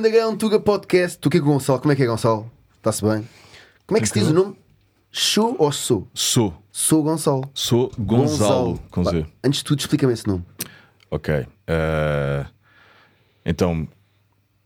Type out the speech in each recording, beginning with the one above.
Underground Tuga Podcast. Tu que é Gonçalo? Como é que é, Gonçalo? Está-se bem? Como é que se diz o nome? Show ou sou? Sou. Sou Gonçalo. Sou Gonzalo, com Z. Antes de tudo, explica-me esse nome. Ok. eh, então,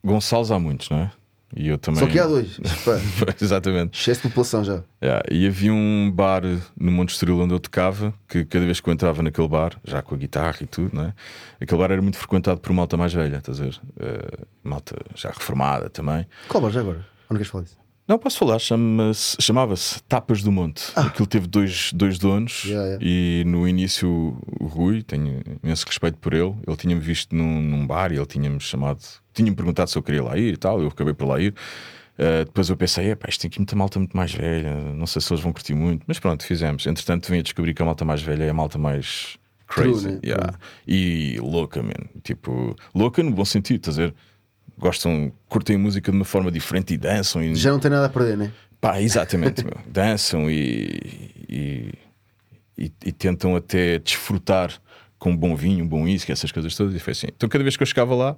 Gonçalves há muitos, não é? E eu também. Só que há dois. Exatamente. Excesso de população já. Yeah, E havia um bar no Monte Estoril onde eu tocava, que cada vez que eu entrava naquele bar, já com a guitarra e tudo, não é? Aquele bar era muito frequentado por malta mais velha, estás a ver? Eh, malta já reformada também. Qual bar já agora? Ou não queres falar disso? Não, posso falar, chama-se- chamava-se Tapas do Monte. Aquilo teve dois, dois donos Ah. Yeah, yeah. e no início o Rui, tenho imenso respeito por ele, ele tinha-me visto num, num bar e ele tinha-me chamado, tinha-me perguntado se eu queria lá ir e tal, eu acabei por lá ir. Uh, depois eu pensei, epá, isto tem aqui muita malta muito mais velha, não sei se eles vão curtir muito, mas pronto, fizemos. Entretanto, vim a descobrir que a malta mais velha é a malta mais crazy True, né? yeah. e louca, man. Tipo, louca no bom sentido, estás a ver? Gostam, curtem a música de uma forma diferente e dançam e Já não tem nada a perder, né? Pá, exatamente, meu. dançam e, e, e- e tentam até desfrutar com um bom vinho, um bom whisky, essas coisas todas. E foi assim. Então, cada vez que eu chegava lá,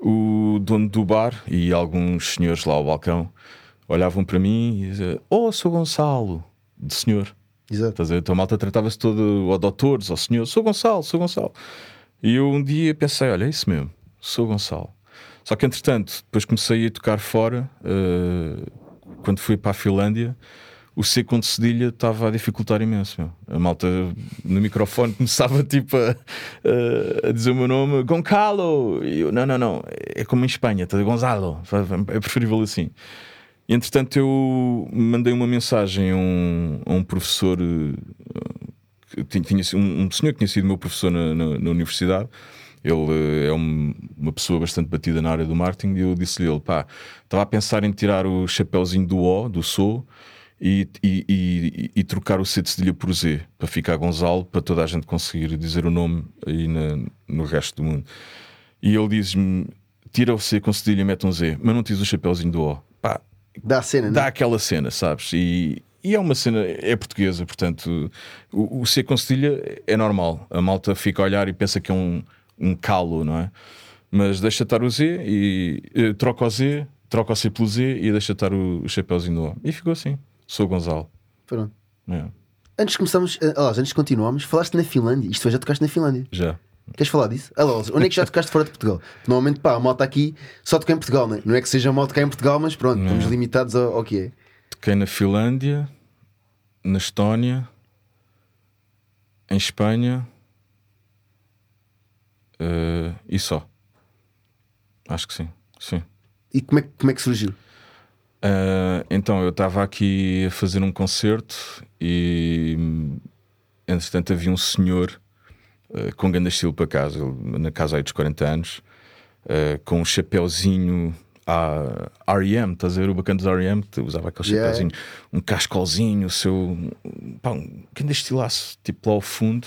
o dono do bar e alguns senhores lá ao balcão olhavam para mim e diziam: Oh, sou Gonçalo, de senhor. Exato. Então a malta tratava-se todo, ou doutores, ou senhor, sou Gonçalo, sou Gonçalo. E eu um dia pensei, olha, é isso mesmo, sou Gonçalo. Só que entretanto, depois comecei a tocar fora, eh, quando fui para a Finlândia, o C com cedilha estava a dificultar imenso. Meu. A malta no microfone começava tipo a, a- dizer o meu nome, Goncalo. E eu, não, não, não, é como em Espanha, tá? Gonzalo, é preferível assim. Entretanto, eu mandei uma mensagem a um, a um professor, eh, tinha, um, um senhor que tinha sido meu professor na, na- na universidade. Ele eh, é um- uma pessoa bastante batida na área do marketing. E eu disse-lhe: ele, pá, estava a pensar em tirar o chapéuzinho do O, do Sou, e, e, e- e trocar o C de cedilha por Z, para ficar Gonzalo, para toda a gente conseguir dizer o nome aí na- no resto do mundo. E ele diz-me: tira o C com cedilha e mete um Z, mas não tens o chapéuzinho do O. Pá, Dá a cena, dá né? aquela cena, sabes? E, e é uma cena, é portuguesa, portanto, o, o C com cedilha é normal. A malta fica a olhar e pensa que é um, um calo, não é? Mas deixa estar o Z e eh, troca o Z, troca o C pelo Z e deixa estar o, o chapéuzinho do O. E ficou assim. Sou Gonzalo. Pronto. É, Antes de começarmos, eh, aliás, antes de continuarmos, falaste na Finlândia. Isto foi, já tocaste na Finlândia. já. Queres falar disso? Aliás, onde é que já tocaste fora de Portugal? Normalmente, pá, a malta aqui só toca em Portugal, né? não é que seja mal tocar em Portugal, mas pronto, estamos limitados ao, ao que é. Toquei na Finlândia, na Estónia, em Espanha eh, e só. Acho que sim. Sim. E como é, que- como é que surgiu? Ah, então, eu estava aqui a fazer um concerto e, entretanto, havia um senhor ah, com grande estilo para casa, ele, na casa aí dos 40 anos, ah, com um chapéuzinho à R.E.M., estás a ver o bacana dos R.E.M., que usava aquele Yeah. chapéuzinho, um cascolzinho, o seu, pá, um grande estilaço, tipo lá ao fundo.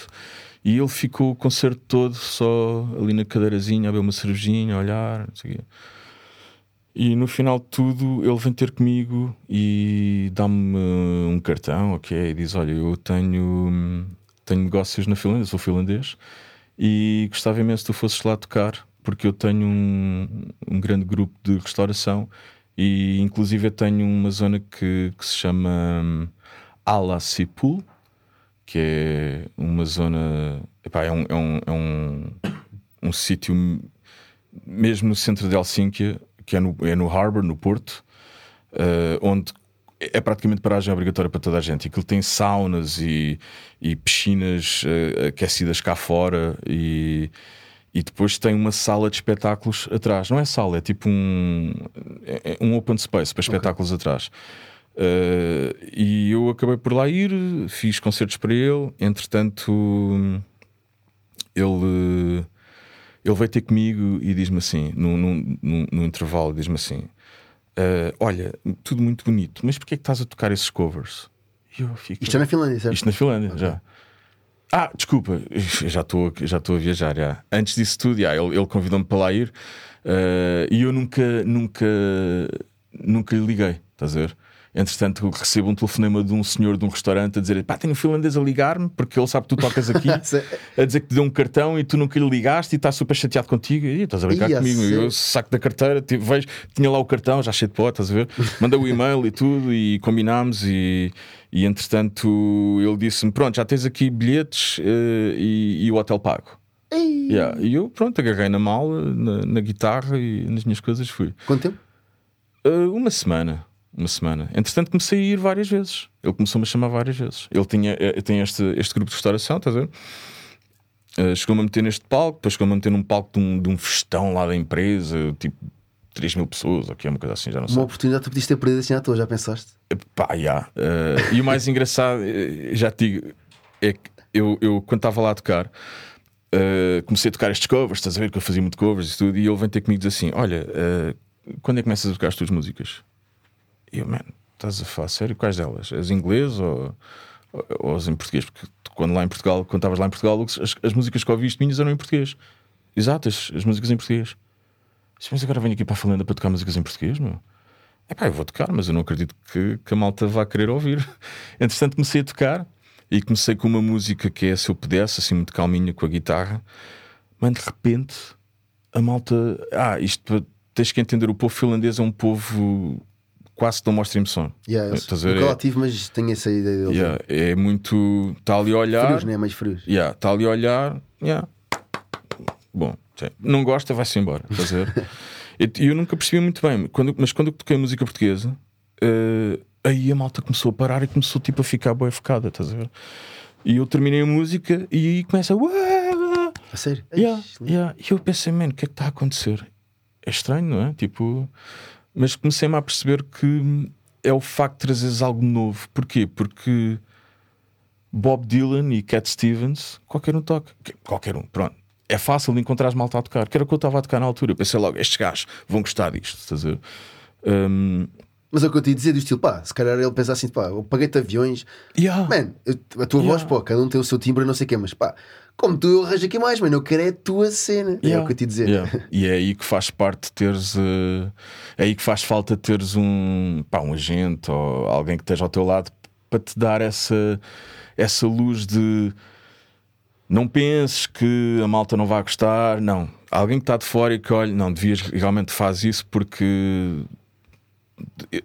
E ele ficou o concerto todo só ali na cadeirazinha, a beber uma cervejinha, a olhar, não sei o quê. E no final de tudo, ele vem ter comigo e dá-me uh, um cartão, ok? E diz: Olha, eu tenho, tenho negócios na Finlândia, sou finlandês, e gostava imenso que tu fosses lá tocar, porque eu tenho um, um grande grupo de restauração e, inclusive, eu tenho uma zona que, que se chama um, Ala Sipul, que é uma zona. Epá, é um, é um, é um, um sítio mesmo no centro de Helsínquia, que é no, é no Harbour, no Porto, eh, onde é praticamente paragem obrigatória para toda a gente. Aquilo tem saunas e, e piscinas eh, aquecidas cá fora e, e depois tem uma sala de espetáculos atrás. Não é sala, é tipo um, é- é um open space para espetáculos atrás. Eh, e eu acabei por lá ir, fiz concertos para ele. Entretanto, ele, ele veio ter comigo e diz-me assim, no intervalo, diz-me assim: "Ah, Olha, tudo muito bonito, mas porquê é que estás a tocar esses covers? Fico, Isto é na Finlândia, certo? Isto na Finlândia, já. Ah, desculpa, eu já estou já a viajar. Já. Antes disso tudo, já, ele, ele convidou-me para lá ir ah, e eu nunca, nunca, nunca lhe liguei, estás a ver? Entretanto, recebo um telefonema de um senhor de um restaurante a dizer: pá, tem um finlandês a ligar-me porque ele sabe que tu tocas aqui, a dizer que te deu um cartão e tu nunca lhe ligaste e está super chateado contigo. E estás a brincar Ia comigo. ser. Eu saco da carteira, tipo, vejo, tinha lá o cartão, já cheio de pó, estás a ver? Manda o e-mail e tudo e combinámos. E, e entretanto, ele disse-me: pronto, já tens aqui bilhetes eh, e, e o hotel pago. Ei, Yeah. E eu, pronto, agarrei na mala, na, na guitarra e nas minhas coisas fui. Quanto tempo? Uh, uma semana. Uma semana. Entretanto, comecei a ir várias vezes. Ele começou-me a chamar várias vezes. Ele tinha, eh, tem este, este grupo de restauração, estás a ver? Uh, chegou-me a meter neste palco, depois chegou-me a meter num palco de um, de um festão lá da empresa, tipo 3 mil pessoas, ou que é uma coisa assim, já não sei. Uma oportunidade tu podias ter perdido assim à toa, já pensaste? Pá, yeah. Uh, e o mais engraçado, eh, já te digo, é que eu, eu quando estava lá a tocar, uh, comecei a tocar estes covers, estás a ver que eu fazia muito covers e tudo, e ele vem ter comigo e diz assim: Olha, quando é que começas a tocar as tuas músicas? E eu, estás a falar sério? Quais delas? As inglês ou, ou, ou as em português? Porque quando lá em Portugal, quando estavas lá em Portugal, as, as músicas que ouviste minhas eram em português. Exato, as, as músicas em português. Mas agora venho aqui para a Finlândia para tocar músicas em português, meu. É pá, eu vou tocar, mas eu não acredito que, que a malta vá querer ouvir. Entretanto, comecei a tocar e comecei com uma música que é Se Eu Pudesse, assim, muito calminha com a guitarra. Mas de repente, a malta. Ah, isto tens que entender: o povo finlandês é um povo quase não mostra emoção. Yeah, eu Estás ver? É- lá tive, mas tenho essa ideia deles. Yeah, é muito. Está ali a olhar. Frios, né? Mais frios. Yeah, está ali a olhar. Yeah. Bom, sim. não gosta, vai-se embora. Estás a ver? E eu nunca percebi muito bem, quando, mas quando eu toquei música portuguesa, eh, aí a malta começou a parar e começou tipo a ficar boa focada, estás a ver? E eu terminei a música e aí começa. A sério? Yeah, yeah. E eu pensei, mano, o que é que está a acontecer? É estranho, não é? Tipo, mas comecei-me a perceber que é o facto de trazeres algo novo. Porquê? Porque Bob Dylan e Cat Stevens, qualquer um toca. Que- Qualquer um, pronto. É fácil de encontrar malta a tocar. Que era o que eu estava a tocar na altura. Eu pensei logo, estes gajos vão gostar disto. Estás a ver? Hum, Mas é o que eu te ia dizer do estilo, pá, se calhar ele pensa assim, pá, eu paguei-te aviões, yeah. man, a tua voz, Yeah. pô, cada um tem o seu timbre, não sei o quê, mas pá, como tu eu arranjo aqui mais, mano, eu quero é a tua cena. É Yeah. o que eu te ia dizer. Yeah. E é aí que faz parte teres. eh, é aí que faz falta teres um, pá, um agente ou alguém que esteja ao teu lado para te dar essa, essa luz de. Não penses que a malta não vai gostar, não. Alguém que está de fora e que olha, não, devias realmente faz isso porque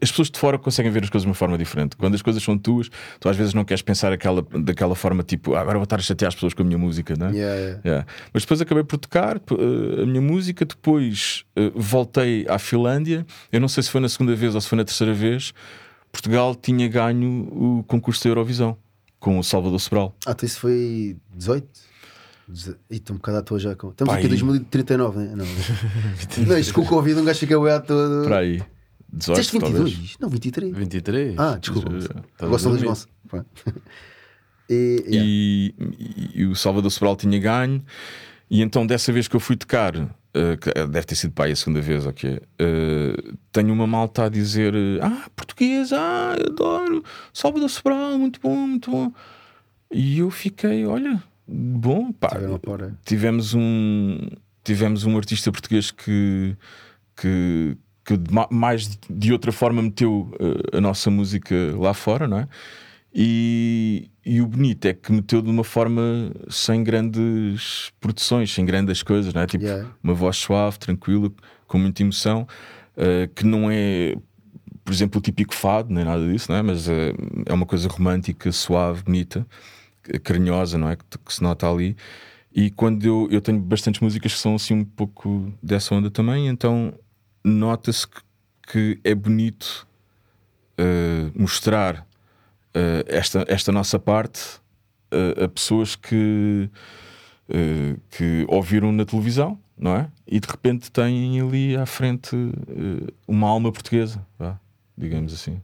as pessoas de fora conseguem ver as coisas de uma forma diferente. Quando as coisas são tuas, tu às vezes não queres pensar aquela, daquela forma tipo, "Ah, agora vou estar a chatear as pessoas com a minha música, não é? Yeah, yeah. Yeah. Mas depois acabei por tocar eh, a minha música. Depois eh, voltei à Finlândia. Eu não sei se foi na segunda vez ou se foi na terceira vez. Portugal tinha ganho o concurso da Eurovisão com o Salvador Sobral. Ah, então isso foi 18? Deze- Ih, estou um bocado à toa já. Estamos Pá, aqui em aí. 2039, né? Não, não isto com o Covid um gajo fica bué toa. Para aí. 18, Disseste 22? talvez. Não, 23. 23. Ah, desculpa. Estava Agora são a Luís dormir. Gonçalo. Pronto. E, yeah. E, e- e o Salvador Sobral tinha ganho. E então, dessa vez que eu fui tocar, que deve ter sido aí a segunda vez, ok? eh, tenho uma malta a dizer: Ah, português, ah, eu adoro, Salvador Sobral, muito bom, muito bom. E eu fiquei, olha, bom, pá. É. Tivemos um, tivemos um artista português que, que, que mais de outra forma meteu eh, a nossa música lá fora, não é? E, e o bonito é que meteu de uma forma sem grandes produções, sem grandes coisas, não é? Tipo, Yeah. uma voz suave, tranquila, com muita emoção, eh, que não é, por exemplo, o típico fado, nem nada disso, não é? Mas eh, é uma coisa romântica, suave, bonita, carinhosa, não é? Que, que se nota ali. E quando eu, eu tenho bastantes músicas que são assim um pouco dessa onda também, então nota-se que, é bonito eh, mostrar eh, esta, esta nossa parte eh, a pessoas que, que ouviram na televisão, não é? E de repente têm ali à frente uma alma portuguesa, vá, digamos assim.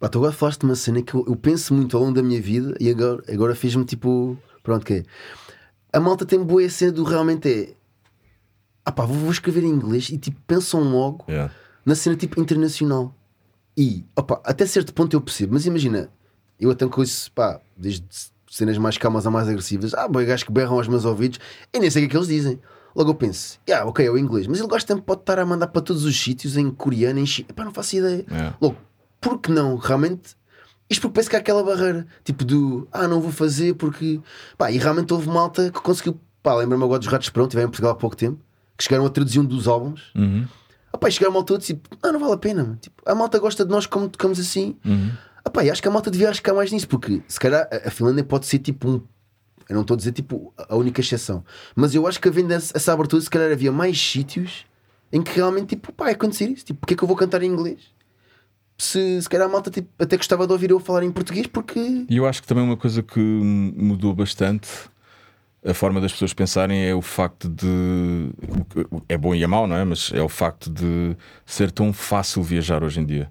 Pá, tu agora falaste de uma cena que eu, eu penso muito ao longo da minha vida e agora, agora fiz-me tipo. Pronto, que é. A malta tem boa cena do realmente é. Ah pá, vou, vou escrever em inglês e tipo pensam logo Yeah. na cena tipo internacional. E, opa, até certo ponto eu percebo, mas imagina, eu até com isso, pá, desde cenas mais calmas a mais agressivas, ah, boi, gajos que berram aos meus ouvidos, e nem sei o que é que eles dizem. Logo eu penso, yeah, ok, é o inglês, mas ele gosta de pode estar a mandar para todos os sítios em coreano, em chi... Pá, não faço ideia. Yeah. Logo, por que não? Realmente, isto porque penso que há aquela barreira, tipo do ah, não vou fazer porque. Pá, e realmente houve malta que conseguiu. Pá, lembro-me agora dos Ratos Pronto, tiveram em Portugal há pouco tempo, que chegaram a traduzir um dos álbuns. Uhum. E chegaram malta todos tipo, ah, não vale a pena. Tipo, a malta gosta de nós como tocamos assim. Uhum. E acho que a malta devia arriscar mais nisso, porque se calhar a- a Finlândia pode ser tipo um. Eu não estou a dizer tipo a única exceção, mas eu acho que havendo essa essa abertura, se calhar havia mais sítios em que realmente, tipo, pá, é acontecer isso. Tipo, porque é que eu vou cantar em inglês? Se, se calhar a malta tipo, até gostava de ouvir eu falar em português, porque. E eu acho que também uma coisa que mudou bastante a forma das pessoas pensarem é o facto de. É bom e é mau, não é? Mas é o facto de ser tão fácil viajar hoje em dia.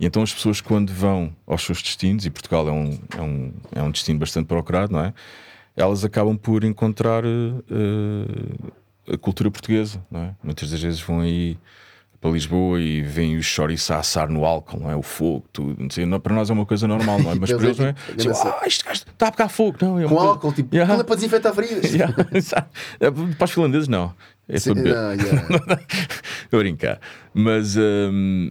E então as pessoas, quando vão aos seus destinos, e Portugal é um, é um, é um destino bastante procurado, não é? Elas acabam por encontrar eh, a cultura portuguesa, não é? Muitas das vezes vão aí para Lisboa e veem os chouriços a assar no álcool, não é? O fogo, tudo. Não sei, não- para nós é uma coisa normal, não é? Mas para eles não é. tipo- ah, este gajo está a pegar fogo. Não, é Com coisa- álcool, tipo, Yeah. é para desinfetar feridas. Yeah. É, Para os finlandeses, não. É Sim, não, yeah. Estou a brincar. Mas, hum,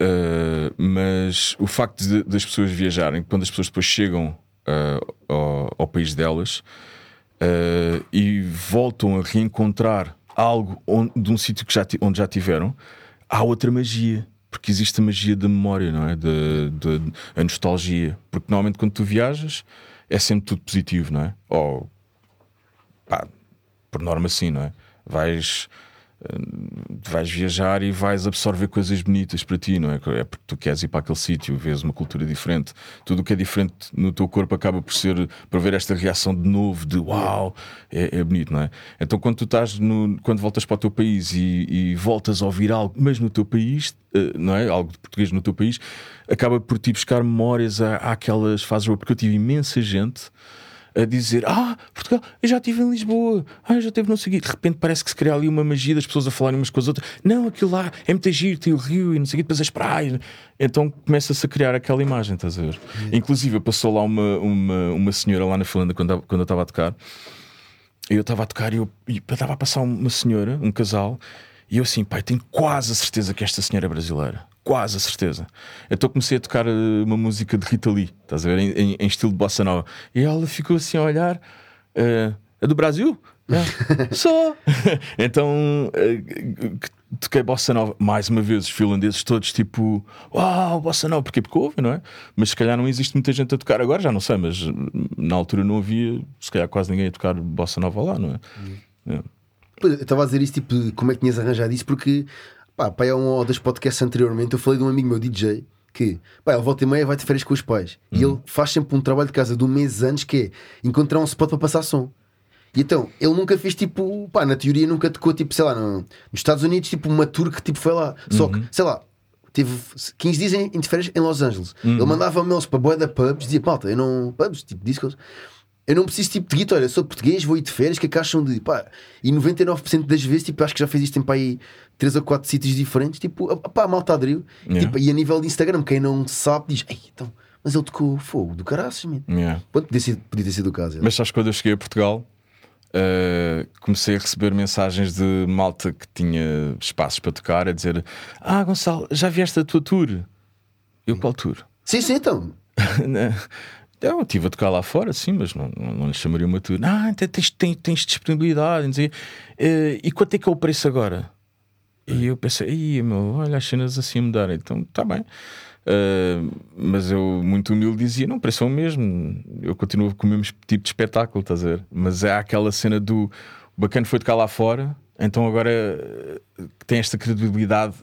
uh, mas o facto de- das pessoas viajarem, quando as pessoas depois chegam uh, ao, ao país delas uh, e voltam a reencontrar algo onde- de um sítio que já, onde já tiveram, há outra magia. Porque existe a magia da memória, não é? De, de- a nostalgia. Porque normalmente quando tu viajas é sempre tudo positivo, não é? Ou pá, por norma sim, não é? Vais, vais viajar e vais absorver coisas bonitas para ti, não é? É porque tu queres ir para aquele sítio, vês uma cultura diferente. Tudo o que é diferente no teu corpo acaba por ser por ver esta reação de novo, de uau, é, é bonito, não é? Então quando tu estás no, quando voltas para o teu país e, e voltas a ouvir algo, mas no teu país, eh, não é? Algo de português no teu país, acaba por ti buscar memórias à- àquelas fases, porque eu tive imensa gente a dizer: Ah, Portugal, eu já estive em Lisboa, ah, eu já estive não sei. De repente parece que se cria ali uma magia das pessoas a falarem umas com as outras. Não, aquilo lá é muito giro, tem o rio e não sei o quê, depois as praias. Então começa-se a criar aquela imagem, estás a ver? Inclusive, passou lá uma, uma, uma senhora lá na Finlândia quando, eu- quando eu estava a tocar. Eu estava a tocar e e eu estava a passar uma senhora, um casal, e eu assim, pai, tenho quase a certeza que esta senhora é brasileira. Quase a certeza. Então comecei a tocar eh, uma música de Rita Lee, estás a ver? Em, em- em estilo de bossa nova. E ela ficou assim a olhar. eh, é do Brasil? É. Só! então eh, toquei bossa nova. Mais uma vez, os finlandeses todos tipo, uau, bossa nova. Porquê? Porque houve, não é? Mas se calhar não existe muita gente a tocar. Agora já não sei, mas hum, na altura não havia, se calhar quase ninguém a tocar bossa nova lá, não é? É. Pois, Eu estava a dizer isso, tipo, como é que tinhas arranjado isso, porque, pá, pá, é um ou dois podcasts anteriormente, eu falei de um amigo meu, DJ, que, pá, ele volta e meia vai de férias com os pais, e ele faz sempre um trabalho de casa de um mês antes, que é encontrar um spot para passar som. E então, ele nunca fez tipo, pá, na teoria nunca tocou, tipo, sei lá, no- nos Estados Unidos, tipo, uma tour que tipo foi lá. Só que, sei lá, teve 15 dias em, em férias em Los Angeles. Ele mandava mails para boa da pubs, dizia, malta, eu não, pubs, tipo, discos, eu não preciso tipo de guitarra, eu sou português, vou ir de férias, que é que acham de pá? E 99% das vezes, tipo, acho que já fez isto em pá, aí 3 ou 4 sítios diferentes, tipo, a- pá, malta aderiu. Yeah. Tipo, e a nível de Instagram, quem não sabe diz, Ei, então, mas ele tocou fogo do caraças, man. Yeah. Pronto, podia, ser, podia ter sido o caso. é. Mas sabes quando eu cheguei a Portugal, eh, comecei a receber mensagens de malta que tinha espaços para tocar a dizer: Ah, Gonçalo, já vieste a tua tour? Eu qual tour? Sim, sim, então. Né? Eu estive a tocar lá fora, sim, mas não, não, não lhe chamaria uma tour. Ah, te- tens, tens, tens disponibilidade. não sei. Eh, e quanto é que é o preço agora? E eu pensei, Ih, meu, olha as cenas assim a. Então, está bem. Eh, mas eu, muito humilde, dizia: Não, preço é o mesmo. Eu continuo com o mesmo tipo de espetáculo, estás a ver? Mas é aquela cena do o bacana foi tocar lá fora, então agora eh, tem esta credibilidade.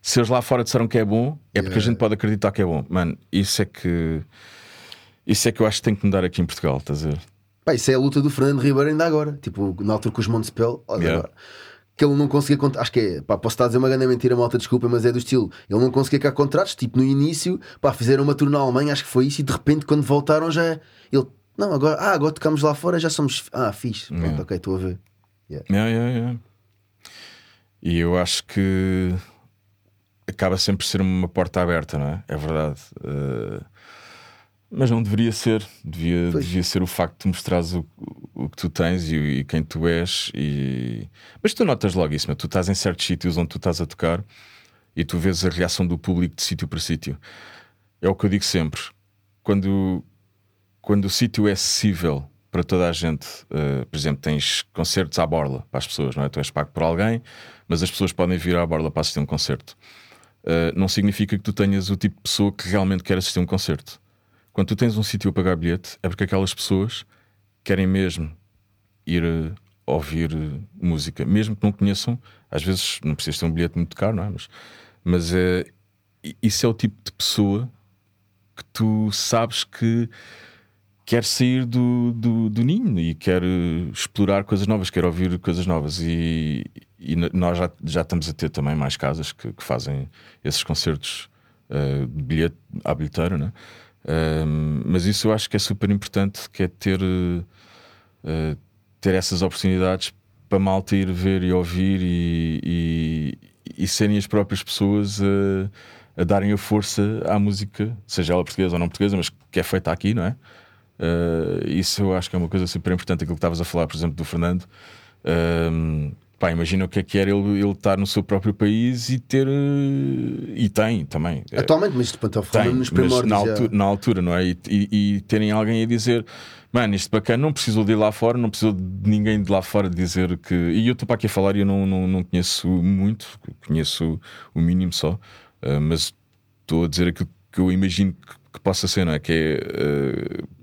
Se eles lá fora disseram que é bom, é porque a gente pode acreditar que é bom. Mano, isso é que. Isso é que eu acho que tem que mudar aqui em Portugal, estás a ver? Pá, isso é a luta do Fernando Ribeiro ainda agora. Tipo, na altura com os Montespel, olha Yeah. agora. Que ele não conseguia contar, acho que é, pá, posso estar a dizer uma grande mentira, malta, desculpa, mas é do estilo. Ele não conseguia cá contratos, tipo, no início, pá, fizeram uma tour na Alemanha, acho que foi isso, e de repente, quando voltaram, já ele, não, agora, ah, agora tocamos lá fora, já somos, ah, fixe, pronto, Yeah. ok, estou a ver. Yeah, yeah, yeah. E eu acho que acaba sempre por ser uma porta aberta, não é? É verdade. Eh, mas não deveria ser. Devia, Pois. devia ser o facto de mostrares o, o que tu tens e, e quem tu és. E... Mas tu notas logo isso, meu. tu estás em certos sítios onde tu estás a tocar e tu vês a reação do público de sítio para sítio. é o que eu digo sempre. Quando, quando o sítio é acessível para toda a gente, uh, por exemplo, tens concertos à borla para as pessoas, não é? Tu és pago por alguém, mas as pessoas podem vir à borla para assistir um concerto. Uh, não significa que tu tenhas o tipo de pessoa que realmente quer assistir um concerto. Quando tu tens um sítio a pagar bilhete, é porque aquelas pessoas querem mesmo ir uh, ouvir música, mesmo que não conheçam. Às vezes não precisas ter um bilhete muito caro, não é? Mas, mas isso é o tipo de pessoa que tu sabes que quer sair do, do, do, ninho e quer explorar coisas novas, quer ouvir coisas novas. E, e nós já, já estamos a ter também mais casas que, que fazem esses concertos uh, de bilhete à bilheteira, né? Mas isso eu acho que é super importante, que é ter, uh, ter essas oportunidades para malta ir ver e ouvir e, e, e serem as próprias pessoas a, a darem a força à música, seja ela portuguesa ou não portuguesa, mas que é feita aqui, não é? Uh, isso eu acho que é uma coisa super importante. Aquilo que estavas a falar, por exemplo, do Fernando. Pá, imagina o que é que era ele, ele estar no seu próprio país e ter. Uh, e tem também. Atualmente, mas isto estou falando nos primórdios. Na altura, na altura, não é? E, e, e, terem alguém a dizer. Mano, isto bacana, não precisou de ir lá fora, não precisou de ninguém de lá fora dizer que. E eu estou para aqui a falar e eu não, não, não conheço muito, conheço o mínimo só, uh, mas estou a dizer aquilo que eu imagino que, que possa ser, não é? Que é. Uh,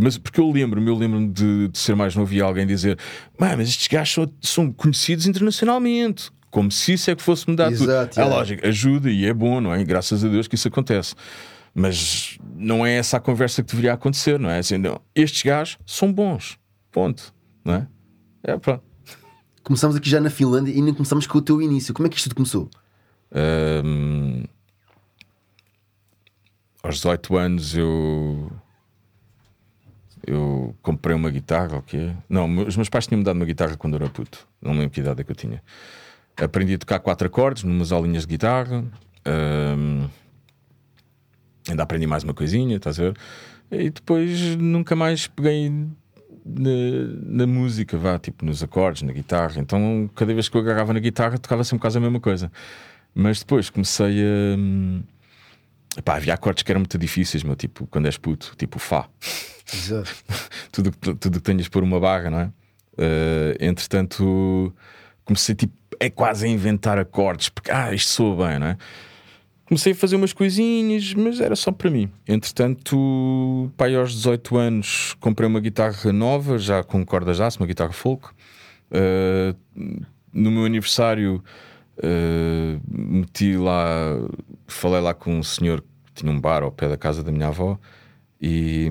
mas porque eu lembro-me, eu lembro-me de, de, ser mais novo e alguém dizer: mas estes gajos são, são conhecidos internacionalmente como se isso é que fosse mudar Exato, tudo. É, é lógico, ajuda e é bom, não é? graças a Deus que isso acontece. Mas não é essa a conversa que deveria acontecer, não é? Assim, não, estes gajos são bons, ponto, não é? É pronto. Começamos aqui já na Finlândia e nem começamos com o teu início. Como é que isto começou? Um, aos 18 anos eu eu comprei uma guitarra, o quê? Não, os meus pais tinham-me dado uma guitarra quando eu era puto. Não lembro que idade é que eu tinha. Aprendi a tocar quatro acordes, numas aulinhas de guitarra. Um, ainda aprendi mais uma coisinha, estás a ver? E depois nunca mais peguei na, na, música, vá, tipo nos acordes, na guitarra. Então cada vez que eu agarrava na guitarra tocava sempre quase a mesma coisa. Mas depois comecei a. Epá, havia acordes que eram muito difíceis, meu, tipo quando és puto, tipo Fá. Exato. tudo, tudo que tenhas por uma barra, não é? Uh, entretanto, comecei tipo, é quase a inventar acordes, porque ah, isto soa bem, não é? Comecei a fazer umas coisinhas, mas era só para mim. Entretanto, pai, aos 18 anos, comprei uma guitarra nova, já com cordas de aço, uma guitarra folk. Uh, no meu aniversário, uh, meti lá, falei lá com um senhor que tinha um bar ao pé da casa da minha avó e,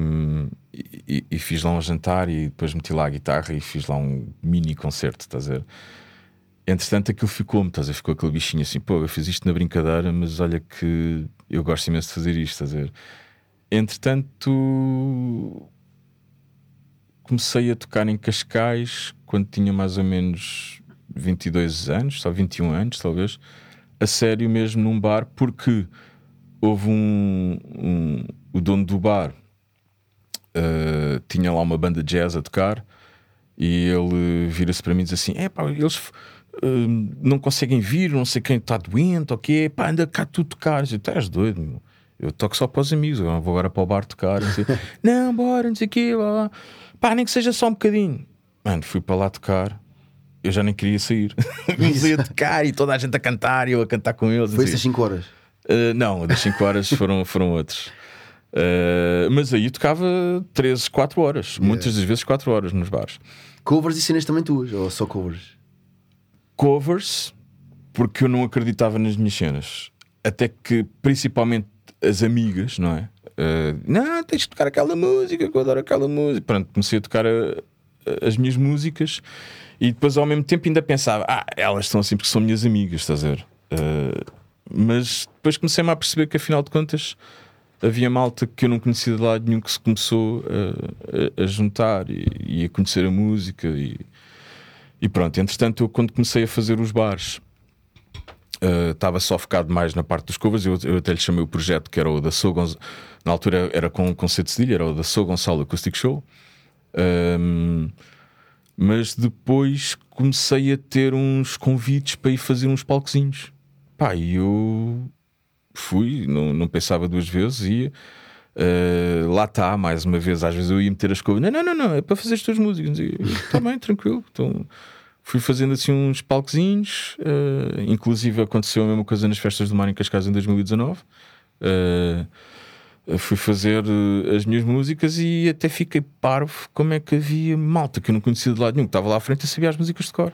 e, e, fiz lá um jantar e depois meti lá a guitarra e fiz lá um mini concerto, estás a ver? Entretanto, aquilo ficou-me, estás a ver? Ficou aquele bichinho assim, pô, eu fiz isto na brincadeira, mas olha que eu gosto imenso de fazer isto, estás a ver? Entretanto, comecei a tocar em Cascais quando tinha mais ou menos 22 anos, só 21 anos, talvez, a sério mesmo num bar, porque houve um, um o dono do bar uh, tinha lá uma banda de jazz a tocar e ele vira-se para mim e diz assim: é pá, eles uh, não conseguem vir, não sei quem está doente, ok, pá, anda cá tu tocar. Eu tu és doido, meu. eu toco só para os amigos, eu não vou agora para o bar tocar. Assim, não, bora, não sei o quê, lá. pá, nem que seja só um bocadinho. Mano, fui para lá tocar. Eu já nem queria sair. Comecei a tocar e toda a gente a cantar e eu a cantar com eles. Foi essas 5 horas? Uh, não, das 5 horas foram, foram outros. Uh, mas aí tocava 13, 4 horas, yeah. muitas das vezes 4 horas nos bares. Covers e cenas também tuas, ou só covers? Covers, porque eu não acreditava nas minhas cenas. Até que, principalmente, as amigas, não é? Uh, não, tens de tocar aquela música, que eu adoro aquela música. Pronto, comecei a tocar a, a, as minhas músicas e depois, ao mesmo tempo, ainda pensava: ah, elas estão assim porque são minhas amigas, estás a ver? Uh, mas depois comecei-me a perceber que, afinal de contas havia malta que eu não conhecia de lado nenhum que se começou a, a, a juntar e, e, a conhecer a música e, e, pronto. Entretanto, eu quando comecei a fazer os bares uh, estava só focado mais na parte dos covers. Eu, eu até lhe chamei o projeto que era o da Sou Gonçalo, na altura era com o conceito de cedilha, era o da Sou Gonçalo Acoustic Show. Um, mas depois comecei a ter uns convites para ir fazer uns palcozinhos. Pá, e eu fui, não, não pensava duas vezes, ia. Uh, lá está, mais uma vez, às vezes eu ia meter as coisas, não, não, não, não, é para fazer as tuas músicas. Está bem, tranquilo. Então fui fazendo assim uns palquezinhos, uh, inclusive aconteceu a mesma coisa nas festas do Mar em Cascais em 2019. Uh, fui fazer as minhas músicas e até fiquei parvo como é que havia malta que eu não conhecia de lado nenhum, que estava lá à frente e sabia as músicas de cor.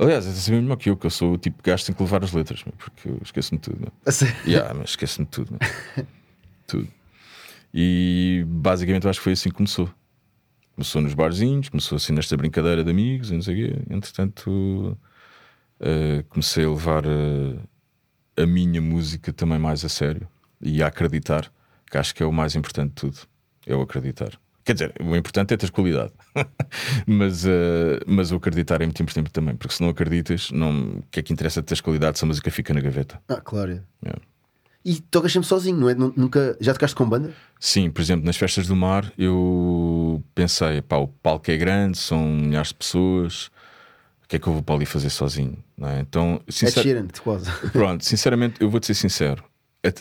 Aliás, é assim mesmo que eu, que eu sou o tipo de gajo que tem que levar as letras, porque eu esqueço-me tudo. Yeah, mas esqueço-me tudo. tudo. E basicamente acho que foi assim que começou. Começou nos barzinhos, começou assim nesta brincadeira de amigos, não sei o quê. Entretanto, uh, comecei a levar uh, a minha música também mais a sério e a acreditar, que acho que é o mais importante de tudo. É o acreditar. Quer dizer, o importante é ter qualidade, mas, uh, mas o acreditar é muito importante também, porque se não acreditas, não... o que é que interessa ter qualidade se a música fica na gaveta? Ah, claro. É. E tocas sempre sozinho, não é? Nunca já tocaste com banda? Sim, por exemplo, nas festas do mar eu pensei, pá, o palco é grande, são milhares de pessoas, o que é que eu vou para ali fazer sozinho? Não é? Então, sincer... é quase. Pronto, sinceramente, eu vou-te ser sincero,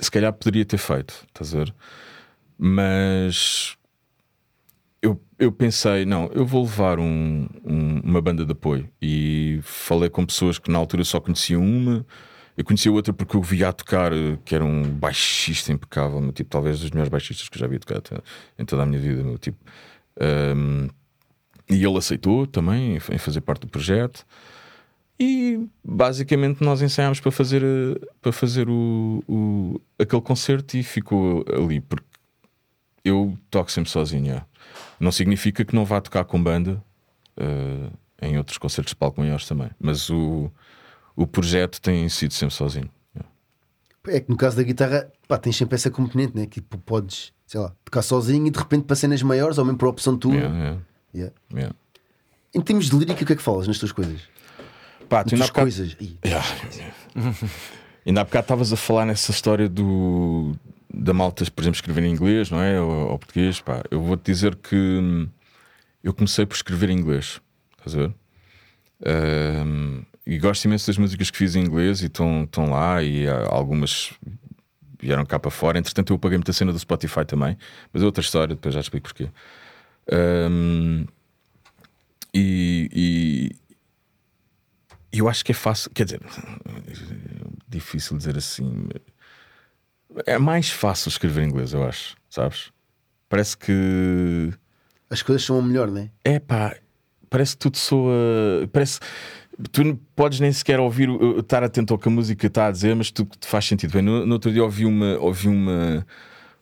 se calhar poderia ter feito, estás a ver? Mas eu, eu pensei, não, eu vou levar um, um, uma banda de apoio e falei com pessoas que na altura só conheciam uma eu conheci outra porque eu via a tocar, que era um baixista impecável, meu tipo, talvez dos melhores baixistas que eu já vi tocar em toda a minha vida, meu tipo. Um, e ele aceitou também em fazer parte do projeto. E basicamente nós ensaiámos para fazer, para fazer o, o, aquele concerto e ficou ali, porque eu toco sempre sozinho. Não significa que não vá tocar com banda uh, em outros concertos de palco maiores também, mas o, o projeto tem sido sempre sozinho. É que no caso da guitarra, pá, tens sempre essa componente, né? Que tipo, podes, sei lá, tocar sozinho e de repente para cenas maiores ou mesmo para a opção tua. Yeah, yeah. Yeah. Yeah. Em termos de lírica, o que é que falas nas tuas coisas? Pá, tu ainda há bocado... coisas. Yeah. ainda há bocado estavas a falar nessa história do da malta, por exemplo, escrever em inglês, não é? Ou, ou português, pá. Eu vou-te dizer que hum, eu comecei por escrever em inglês, estás a ver? Um, e gosto imenso das músicas que fiz em inglês e estão lá e algumas vieram cá para fora. Entretanto, eu paguei muita cena do Spotify também, mas é outra história, depois já explico porquê. Um, e, e, eu acho que é fácil, quer dizer, difícil dizer assim. É mais fácil escrever em inglês, eu acho, sabes? Parece que as coisas são melhor, não é? É pá, parece que tudo soa. Parece tu podes nem sequer ouvir, estar atento ao que a música está a dizer, mas tu faz sentido. Bem, no, no, outro dia ouvi uma. Ouvi uma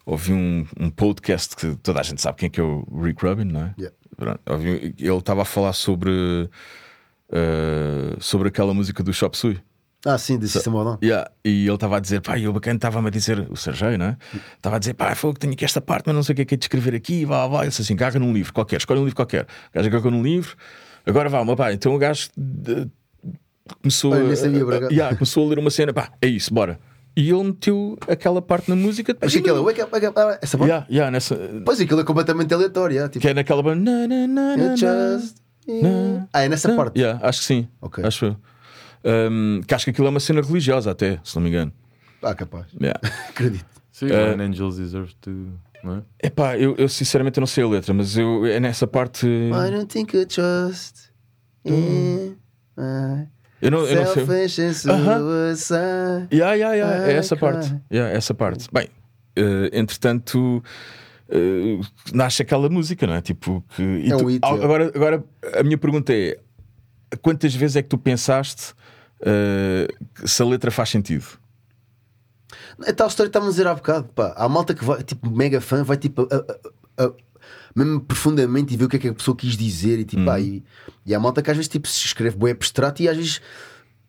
ouvi um, um, podcast que toda a gente sabe quem é que é o Rick Rubin, não é? Yeah. Ouvi, ele estava a falar sobre uh, sobre aquela música do Chop Suey. Ah, sim, de System of yeah. E ele estava a dizer, pá, e o bacana estava-me a dizer, o Sergei, não é? Estava a dizer, pá, foi que tenho aqui esta parte, mas não sei o que é que é de escrever aqui, vá, vá. Ele disse assim, caga num livro qualquer, escolhe um livro qualquer. Gaja caga num livro, Agora vá, meu pai, então o gajo de, começou, Olha, sabia, a, yeah, começou a ler uma cena, pá, é isso, bora. E ele meteu aquela parte na música. Mas aquela, wake up, wake up, essa parte? Yeah, yeah, nessa... Pois aquilo é completamente aleatório. Tipo... Que é naquela. Na, na, na, na, just... na. Ah, é nessa parte? Yeah, acho que sim. Okay. Acho um, que acho que aquilo é uma cena religiosa, até, se não me engano. Ah, capaz. Yeah. Acredito. Sim, uh, Angels Deserve to. Não é? Epá, eu, eu sinceramente não sei a letra, mas eu, é nessa parte. I don't think I trust. Eu não, eu não sei. Uh-huh. Yeah, yeah, yeah. É essa parte. Yeah, essa parte. Bem, uh, entretanto, uh, nasce aquela música, não é? Tipo, que, é um hit, agora, agora, a minha pergunta é: quantas vezes é que tu pensaste uh, se a letra faz sentido? É tal história que estávamos a dizer há bocado. Pá. Há malta que vai, tipo, mega fã, vai tipo. A, a, a, mesmo profundamente e ver o que é que a pessoa quis dizer e tipo, uhum. pá, e, e há malta que às vezes tipo, se escreve bem abstrato e às vezes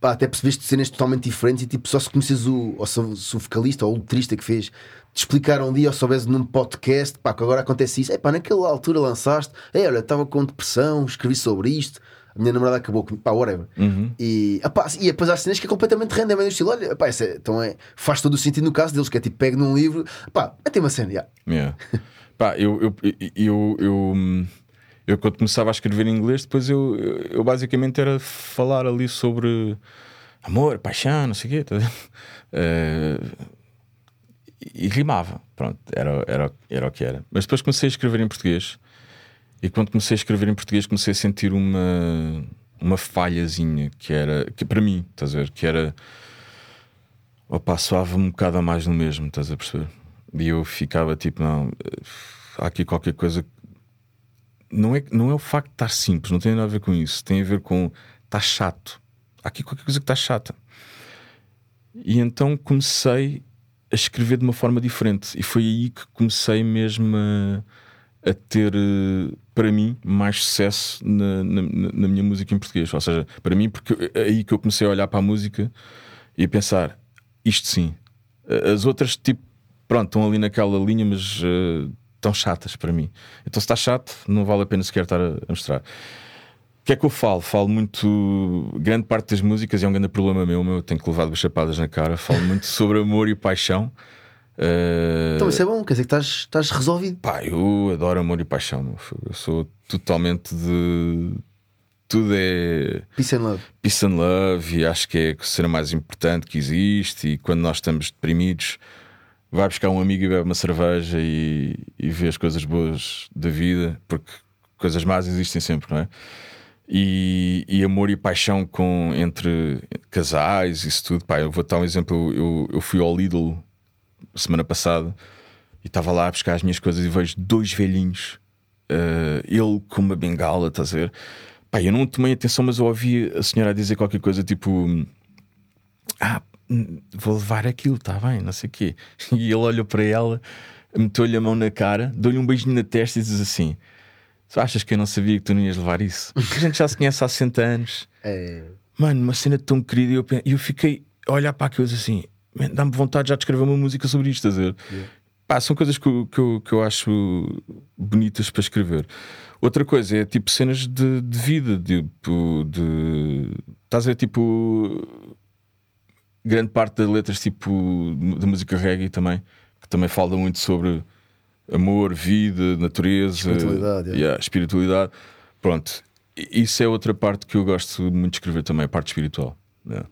pá, até percebeste cenas totalmente diferentes e tipo, só se conheces o, ou se, se o vocalista ou o letrista que fez te explicar um dia ou soubesse num podcast, pá, que agora acontece isso, é pá, naquela altura lançaste, é, olha, estava com depressão, escrevi sobre isto. Minha namorada acabou com pá, whatever. Uhum. E, apá, e depois há cenas que é completamente random, é estilo, olha, pá, é, então é, faz todo o sentido no caso deles, que é tipo, pega num livro, pá, tem uma cena, yeah. yeah. Pá, eu, eu, eu, eu, eu, quando começava a escrever em inglês, depois eu, eu basicamente era falar ali sobre amor, paixão, não sei o quê. Tá uh, e rimava. Pronto, era, era, era o que era. Mas depois comecei a escrever em português. E quando comecei a escrever em português, comecei a sentir uma, uma falhazinha que era, que para mim, estás a ver? Que era, opa, soava-me um bocado a mais no mesmo, estás a perceber? E eu ficava tipo, não, há aqui qualquer coisa. Não é, não é o facto de estar simples, não tem nada a ver com isso, tem a ver com está chato. Há aqui qualquer coisa que está chata. E então comecei a escrever de uma forma diferente. E foi aí que comecei mesmo a, a ter, eh, para mim, mais sucesso na, na, na, minha música em português. Ou seja, para mim, porque é aí que eu comecei a olhar para a música e a pensar: isto sim. As outras, tipo, pronto, estão ali naquela linha, mas uh, estão chatas para mim. Então, se está chato, não vale a pena sequer estar a, a mostrar que é que eu falo? Falo muito. Grande parte das músicas, é um grande problema meu, eu tenho que levar duas chapadas na cara. Falo muito sobre amor e paixão. Uh... Então isso é bom, quer dizer que estás, estás resolvido. Pá, eu adoro amor e paixão. Eu sou totalmente de. Tudo é. Peace and love. Peace and love, e acho que é a cena mais importante que existe. E quando nós estamos deprimidos, vai buscar um amigo e bebe uma cerveja e, e vê as coisas boas da vida, porque coisas más existem sempre, não é? e, e, amor e paixão com, entre casais, isso tudo. Pá, eu vou dar um exemplo. Eu, eu fui ao Lidl semana passada e estava lá a buscar as minhas coisas e vejo dois velhinhos, uh, ele com uma bengala, estás a ver? Pá, eu não tomei atenção, mas eu ouvi a senhora dizer qualquer coisa tipo: Ah, vou levar aquilo, está bem, não sei o quê. E ele olhou para ela, meteu-lhe a mão na cara, deu-lhe um beijinho na testa e diz assim Tu achas que eu não sabia que tu não ias levar isso? Porque a gente já se conhece há 60 anos. É. Mano, uma cena tão querida. E eu, eu fiquei a olhar para aquilo assim: dá-me vontade já de escrever uma música sobre isto. Estás a ver? Yeah. Pá, são coisas que eu, que, eu, que eu acho bonitas para escrever. Outra coisa é tipo cenas de, de vida, tipo, de. Estás a ver, tipo. Grande parte das letras, tipo, da música reggae também, que também fala muito sobre amor, vida, natureza, espiritualidade. Yeah, espiritualidade. Pronto, isso é outra parte que eu gosto muito de escrever também, a parte espiritual. Yeah.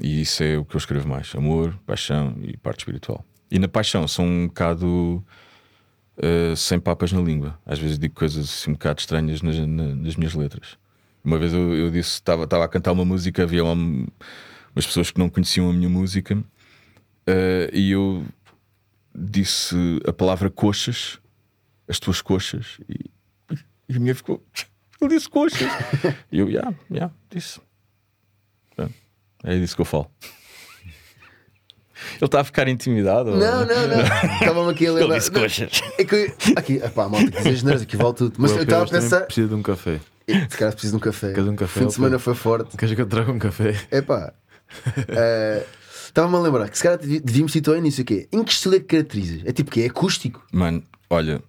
E isso é o que eu escrevo mais: amor, paixão e parte espiritual. E na paixão sou um bocado uh, sem papas na língua. Às vezes digo coisas assim, um bocado estranhas nas, nas minhas letras. Uma vez eu, eu disse, estava a cantar uma música, havia lá umas pessoas que não conheciam a minha música. Uh, e eu disse a palavra coxas, as tuas coxas, e, e a minha ficou. Ele disse coxas. e eu, já, yeah, yeah, disse. É disso que eu falo. Ele está a ficar intimidado? Não, não, não. Estava-me aqui a lembrar. Ele disse coxas. É que, aqui, epá, a malta que aqui vale tudo. Mas eu estava a pensar. Precisa de um café. Se calhar precisa de um café. Queres um café? O fim de semana foi forte. Queres que eu traga um café? É pá. Uh, Estava-me a lembrar que se calhar devíamos citar ao início o quê? Em que estilo é que caracterizas? É tipo que é acústico? Mano, olha.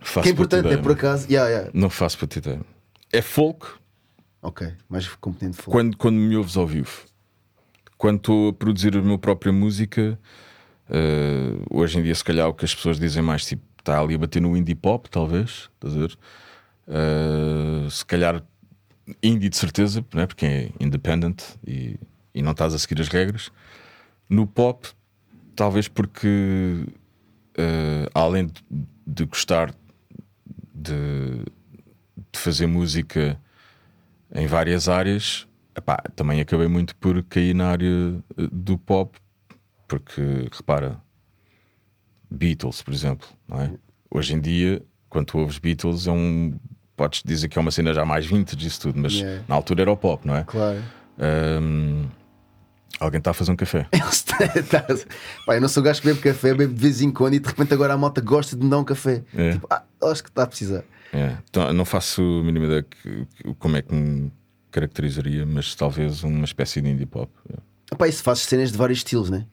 Faço que é importante, é por acaso. Yeah, yeah. Não faço para ti ideia. É folk. Ok, mais competente folk. Quando, quando me ouves ao vivo. Quando estou a produzir a minha própria música, uh, hoje em dia, se calhar, o que as pessoas dizem mais, tipo, está ali a bater no indie pop, talvez, estás a ver? Uh, se calhar indie de certeza, né? porque é independent e e não estás a seguir as regras. No pop, talvez porque, uh, além de, de gostar de, de, fazer música em várias áreas, epá, também acabei muito por cair na área eh, do pop, porque repara, Beatles, por exemplo, é? hoje em dia, quando tu ouves Beatles, é um. Podes dizer que é uma cena já mais vintage disso tudo, mas yeah. na altura era o pop, não é? Claro. Um, Alguém está a fazer um café. Tá, Pá, eu não sou gajo que bebe café, bebo de vez em quando e de repente agora a malta gosta de me dar um café. É. Tipo, ah, acho que está a precisar. É. Então, não faço a mínima ideia como é que me caracterizaria, mas talvez uma espécie de indie pop. É. Pá, isso faz cenas de vários estilos, né?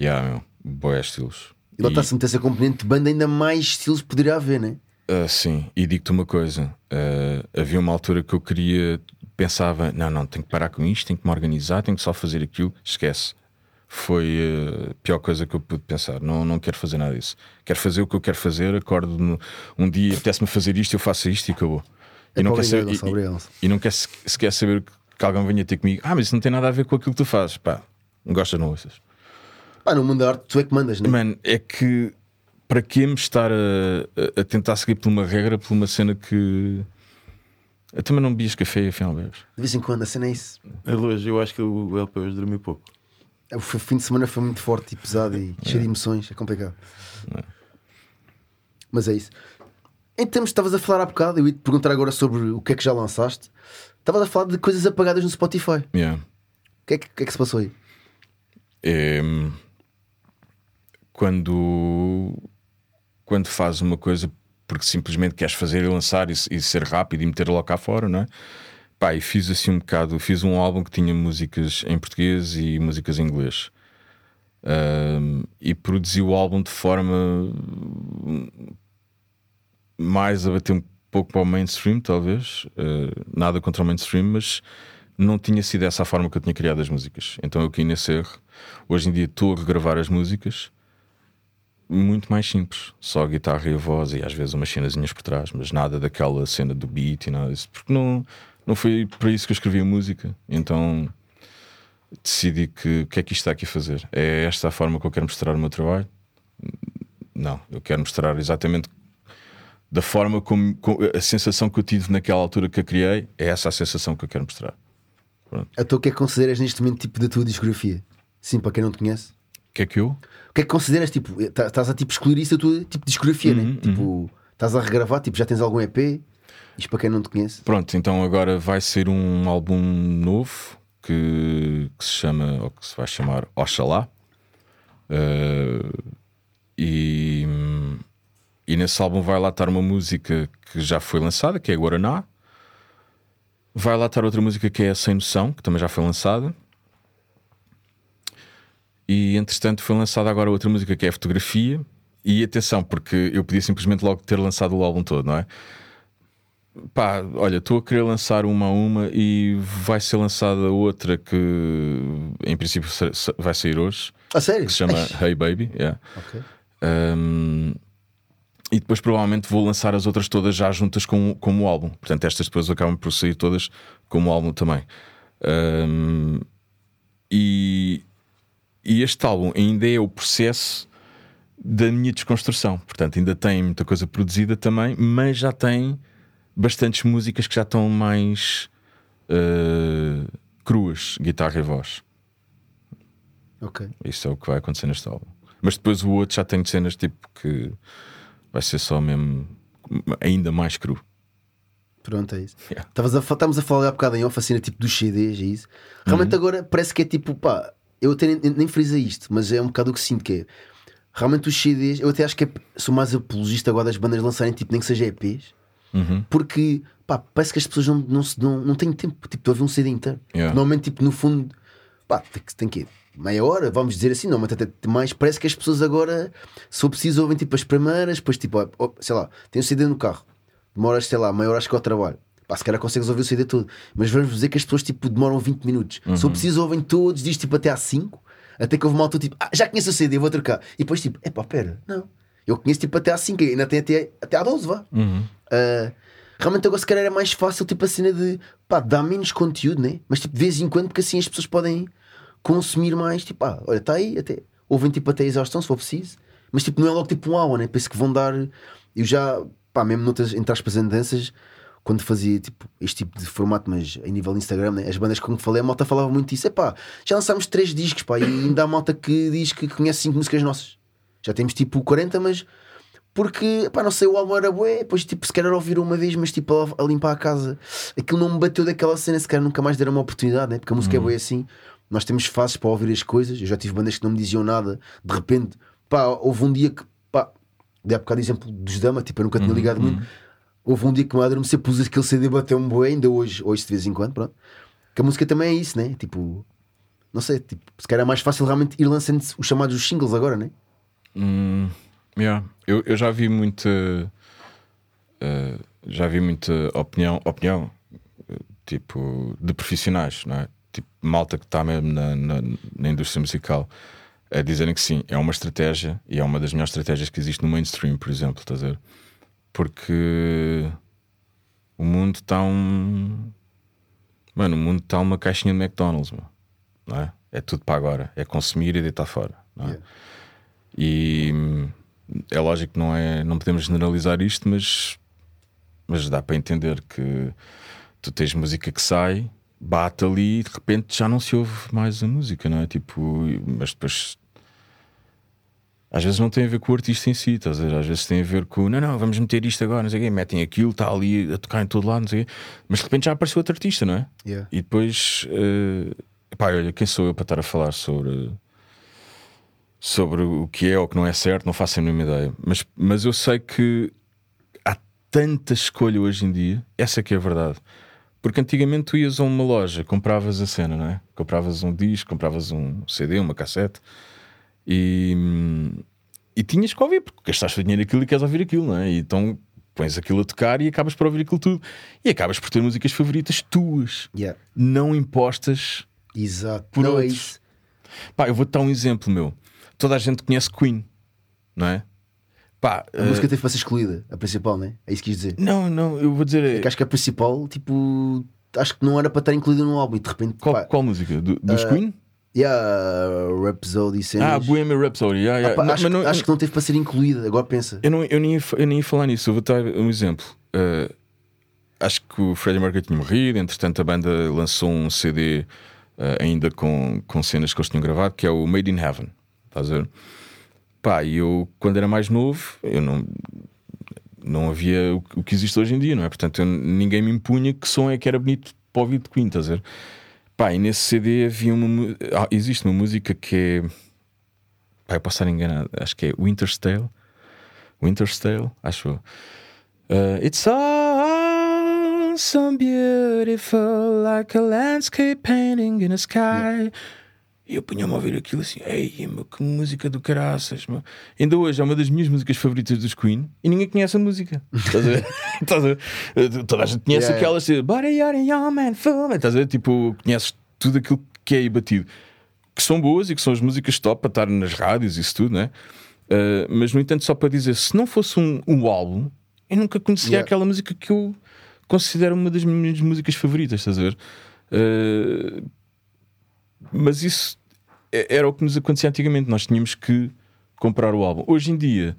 Yeah, meu. Boé estilos. E lá está-se a meter essa componente de banda, ainda mais estilos poderia haver, né? Uh, sim, e digo-te uma coisa: uh, havia uma altura que eu queria pensava: não, não, tenho que parar com isto, tenho que me organizar, tenho que só fazer aquilo. Esquece. Foi a pior coisa que eu pude pensar. Não, não quero fazer nada disso. Quero fazer o que eu quero fazer. Acordo um dia, apetece-me fazer isto, eu faço isto e acabou. É e, não quer saber, e, e, e, não quer sequer saber que alguém venha ter comigo. Ah, mas isso não tem nada a ver com aquilo que tu fazes. Pá, não gostas, não ouças. Pá, no mundo da arte, tu é que mandas, né? Mano, é que para que me estar a, a, a tentar seguir por uma regra, por uma cena que. Eu também não bebias café, afinal bebes. De vez em quando, a cena é isso. Hoje eu acho que o LP hoje dormiu pouco. O fim de semana foi muito forte e pesado e cheio de emoções, é complicado. Mas é isso. Em termos, estavas a falar há bocado, eu ia te perguntar agora sobre o que é que já lançaste. Estavas a falar de coisas apagadas no Spotify. Yeah. O que é que, que, é que se passou aí? É, quando, quando fazes uma coisa porque simplesmente queres fazer e lançar e, e ser rápido e meter lá cá fora, não é? Pá, e fiz assim um bocado. Fiz um álbum que tinha músicas em português e músicas em inglês. Um, e produzi o álbum de forma mais a bater um pouco para o mainstream, talvez. Uh, nada contra o mainstream, mas não tinha sido essa a forma que eu tinha criado as músicas. Então eu caí nesse erro. Hoje em dia estou a regravar as músicas muito mais simples, só a guitarra e a voz e às vezes umas cenazinhas por trás, mas nada daquela cena do beat e nada disso, porque não, não foi para isso que eu escrevi a música. Então decidi que o que é que isto está aqui a fazer? É esta a forma que eu quero mostrar o meu trabalho? Não, eu quero mostrar exatamente da forma como, como a sensação que eu tive naquela altura que a criei, é essa a sensação que eu quero mostrar. Pronto. Então o que é que consideras neste momento tipo da tua discografia? Sim, para quem não te conhece. O que é que eu? O que é que consideras tipo? tá- Estás a tipo excluir isso da tua tipo discografia, Uhum, né? Tipo, estás a regravar, tipo, já tens algum EP? Isto para quem não te conhece. Pronto, então agora vai ser um álbum novo que, que se chama, ou que se vai chamar Oxalá. Eh, e, e nesse álbum vai lá estar uma música que já foi lançada, que é Guaraná. Vai lá estar outra música que é Sem Noção, que também já foi lançada. E entretanto foi lançada agora outra música que é Fotografia. E atenção, porque eu podia simplesmente logo ter lançado o álbum todo, não é? Pá, olha, estou a querer lançar uma a uma e vai ser lançada outra que em princípio vai sair hoje, A sério? que se chama Hey Baby. yeah. Ok. Um, e depois provavelmente vou lançar as outras todas já juntas com, como álbum. Portanto, estas depois acabam por sair todas como álbum também. Um, e, e este álbum ainda é o processo da minha desconstrução. Portanto, ainda tem muita coisa produzida também, mas já tem bastantes músicas que já estão mais uh, cruas, guitarra e voz. Ok. Isso é o que vai acontecer neste álbum. Mas depois o outro já tem cenas tipo que vai ser só mesmo ainda mais cru. Pronto, é isso. Yeah. Estavas a, estávamos a falar há bocado em off, a cena tipo dos CDs e isso. Realmente Uhum. agora parece que é tipo, pá, eu até nem, nem frisa isto, mas é um bocado o que sinto que é. Realmente os CDs, eu até acho que é- sou mais apologista agora das bandas lançarem tipo, nem que seja EPs, Uhum. porque pá, parece que as pessoas não, não, não, não têm tempo tipo, de ouvir um CD inteiro. Yeah. Normalmente, tipo, no fundo, pá, tem que, tem que ir meia hora, vamos dizer assim, não, mas até mais. Parece que as pessoas agora, se for preciso, ouvem tipo as primeiras, depois tipo, sei lá, tem um CD no carro, demoras, sei lá, meia hora acho que ao trabalho. Pá, se calhar consegues ouvir o CD todo, mas vamos dizer que as pessoas tipo demoram 20 minutos. Se for preciso, ouvem todos, diz tipo até às 5, até que houve uma altura tipo, ah, já conheço o CD, vou trocar. E depois tipo, é pá, pera, não, eu conheço tipo até às 5, ainda tem até, até às 12, vá. Uh, realmente agora se calhar é mais fácil tipo a cena de pá, dar menos conteúdo, né? Mas tipo de vez em quando, porque assim as pessoas podem consumir mais, tipo, ah, olha, está aí, até ouvem tipo até a exaustão se for preciso, mas tipo não é logo tipo um hour, né? Penso que vão dar. Eu já, pá, mesmo noutras entre aspas andanças, quando fazia tipo este tipo de formato, mas em nível de Instagram, né? as bandas com que falei, a malta falava muito disso, é pá, já lançámos três discos, pá, e ainda há malta que diz que conhece cinco músicas nossas. Já temos tipo 40, mas porque, pá, não sei, o álbum era bué, depois tipo, se calhar ouvir uma vez, mas tipo, a, a limpar a casa, aquilo não me bateu daquela cena, se calhar nunca mais deram uma oportunidade, né? porque a música é bué assim. Nós temos fases para ouvir as coisas. Eu já tive bandas que não me diziam nada, de repente, pá, houve um dia que, pá, dei há bocado exemplo dos Dama, tipo, eu nunca tinha ligado muito. Houve um dia que me adormeci, pus aquele CD, bateu-me bué, ainda hoje, hoje de vez em quando, pronto. Que a música também é isso, né? Tipo, não sei, tipo, se calhar é mais fácil realmente ir lançando os chamados singles agora, né? Hum, yeah. eu, eu já vi muita eh, já vi muita opinião, opinião tipo de profissionais, não é? Tipo, malta que está mesmo na, na, na indústria musical a dizerem que sim, é uma estratégia e é uma das melhores estratégias que existe no mainstream, por exemplo, estás a ver? Porque o mundo está um. Mano, o mundo está uma caixinha de McDonald's, mano. não é? É tudo para agora, é consumir e deitar fora, não é? Yeah. E hum, é lógico que não, é, não podemos generalizar isto, mas, mas dá para entender que tu tens música que sai, bate ali e de repente já não se ouve mais a música, não é? Tipo, mas depois às vezes não tem a ver com o artista em si, estás a ver? Às vezes tem a ver com não, não, vamos meter isto agora, não sei o quê, metem aquilo, está ali a tocar em todo lado, não sei o quê, mas de repente já apareceu outro artista, não é? Yeah. E depois, eh, pá, olha, quem sou eu para estar a falar sobre, sobre o que é ou o que não é certo? Não faço a mínima ideia. Mas, mas eu sei que há tanta escolha hoje em dia, essa é que é a verdade. Porque antigamente tu ias a uma loja, compravas a cena, não é? Compravas um disco, compravas um CD, uma cassete e, e tinhas que ouvir, porque gastaste o dinheiro naquilo e queres ouvir aquilo, não é? E então pões aquilo a tocar e acabas por ouvir aquilo tudo. E acabas por ter músicas favoritas tuas, Yeah. não impostas Exato. Por não é outros. isso. Pá, eu vou-te dar um exemplo, meu. Toda a gente conhece Queen, não é? Pá, A eh, música teve para ser excluída, a principal, né? É isso que quis dizer. não, não, eu vou dizer. É que acho que a principal, tipo, acho que não era para estar incluída num álbum e de repente, qual, pá, qual música? Do, dos Queen? yeah, Rhapsody cenas. Ah, Bohemian Rhapsody. yeah, yeah. Ah, pá, Não, acho, não- acho que não teve para ser incluída, agora pensa. eu, não, eu, nem ia, eu nem ia falar nisso. Eu vou dar um exemplo. Eh, acho que o Freddie Mercury tinha morrido. Entretanto, a banda lançou um CD eh, ainda com, com cenas que eles tinham gravado, que é o Made in Heaven. Estás a ver? Pá, e eu, quando era mais novo, eu não. Não havia o, que- existe hoje em dia, não é? Portanto, eu- ninguém me impunha que som é que era bonito para ouvir de Queen, estás a ver? Pá, e nesse CD havia uma. ah, existe uma música que é. Pá, eu posso estar enganado, acho que é Winter's Tale. Winter's Tale, acho. Uh, it's beautiful, like a landscape painting in a sky. E eu punha-me a ouvir aquilo assim, ei, meu, que música do caraças, meu. Ainda hoje é uma das minhas músicas favoritas dos Queen e ninguém conhece a música. Estás a ver? Estás a ver? Toda a gente conhece Yeah, aquelas, tipo, But you're a young man, fool. Estás a ver? Tipo, conheces tudo aquilo que é aí batido. Que são boas e que são as músicas top para estar nas rádios e isso tudo, né? Uh, mas no entanto, só para dizer, se não fosse um, um álbum, eu nunca conhecia Yeah. aquela música que eu considero uma das minhas músicas favoritas, estás a ver? Uh, mas isso é- era o que nos acontecia antigamente. Nós tínhamos que comprar o álbum. Hoje em dia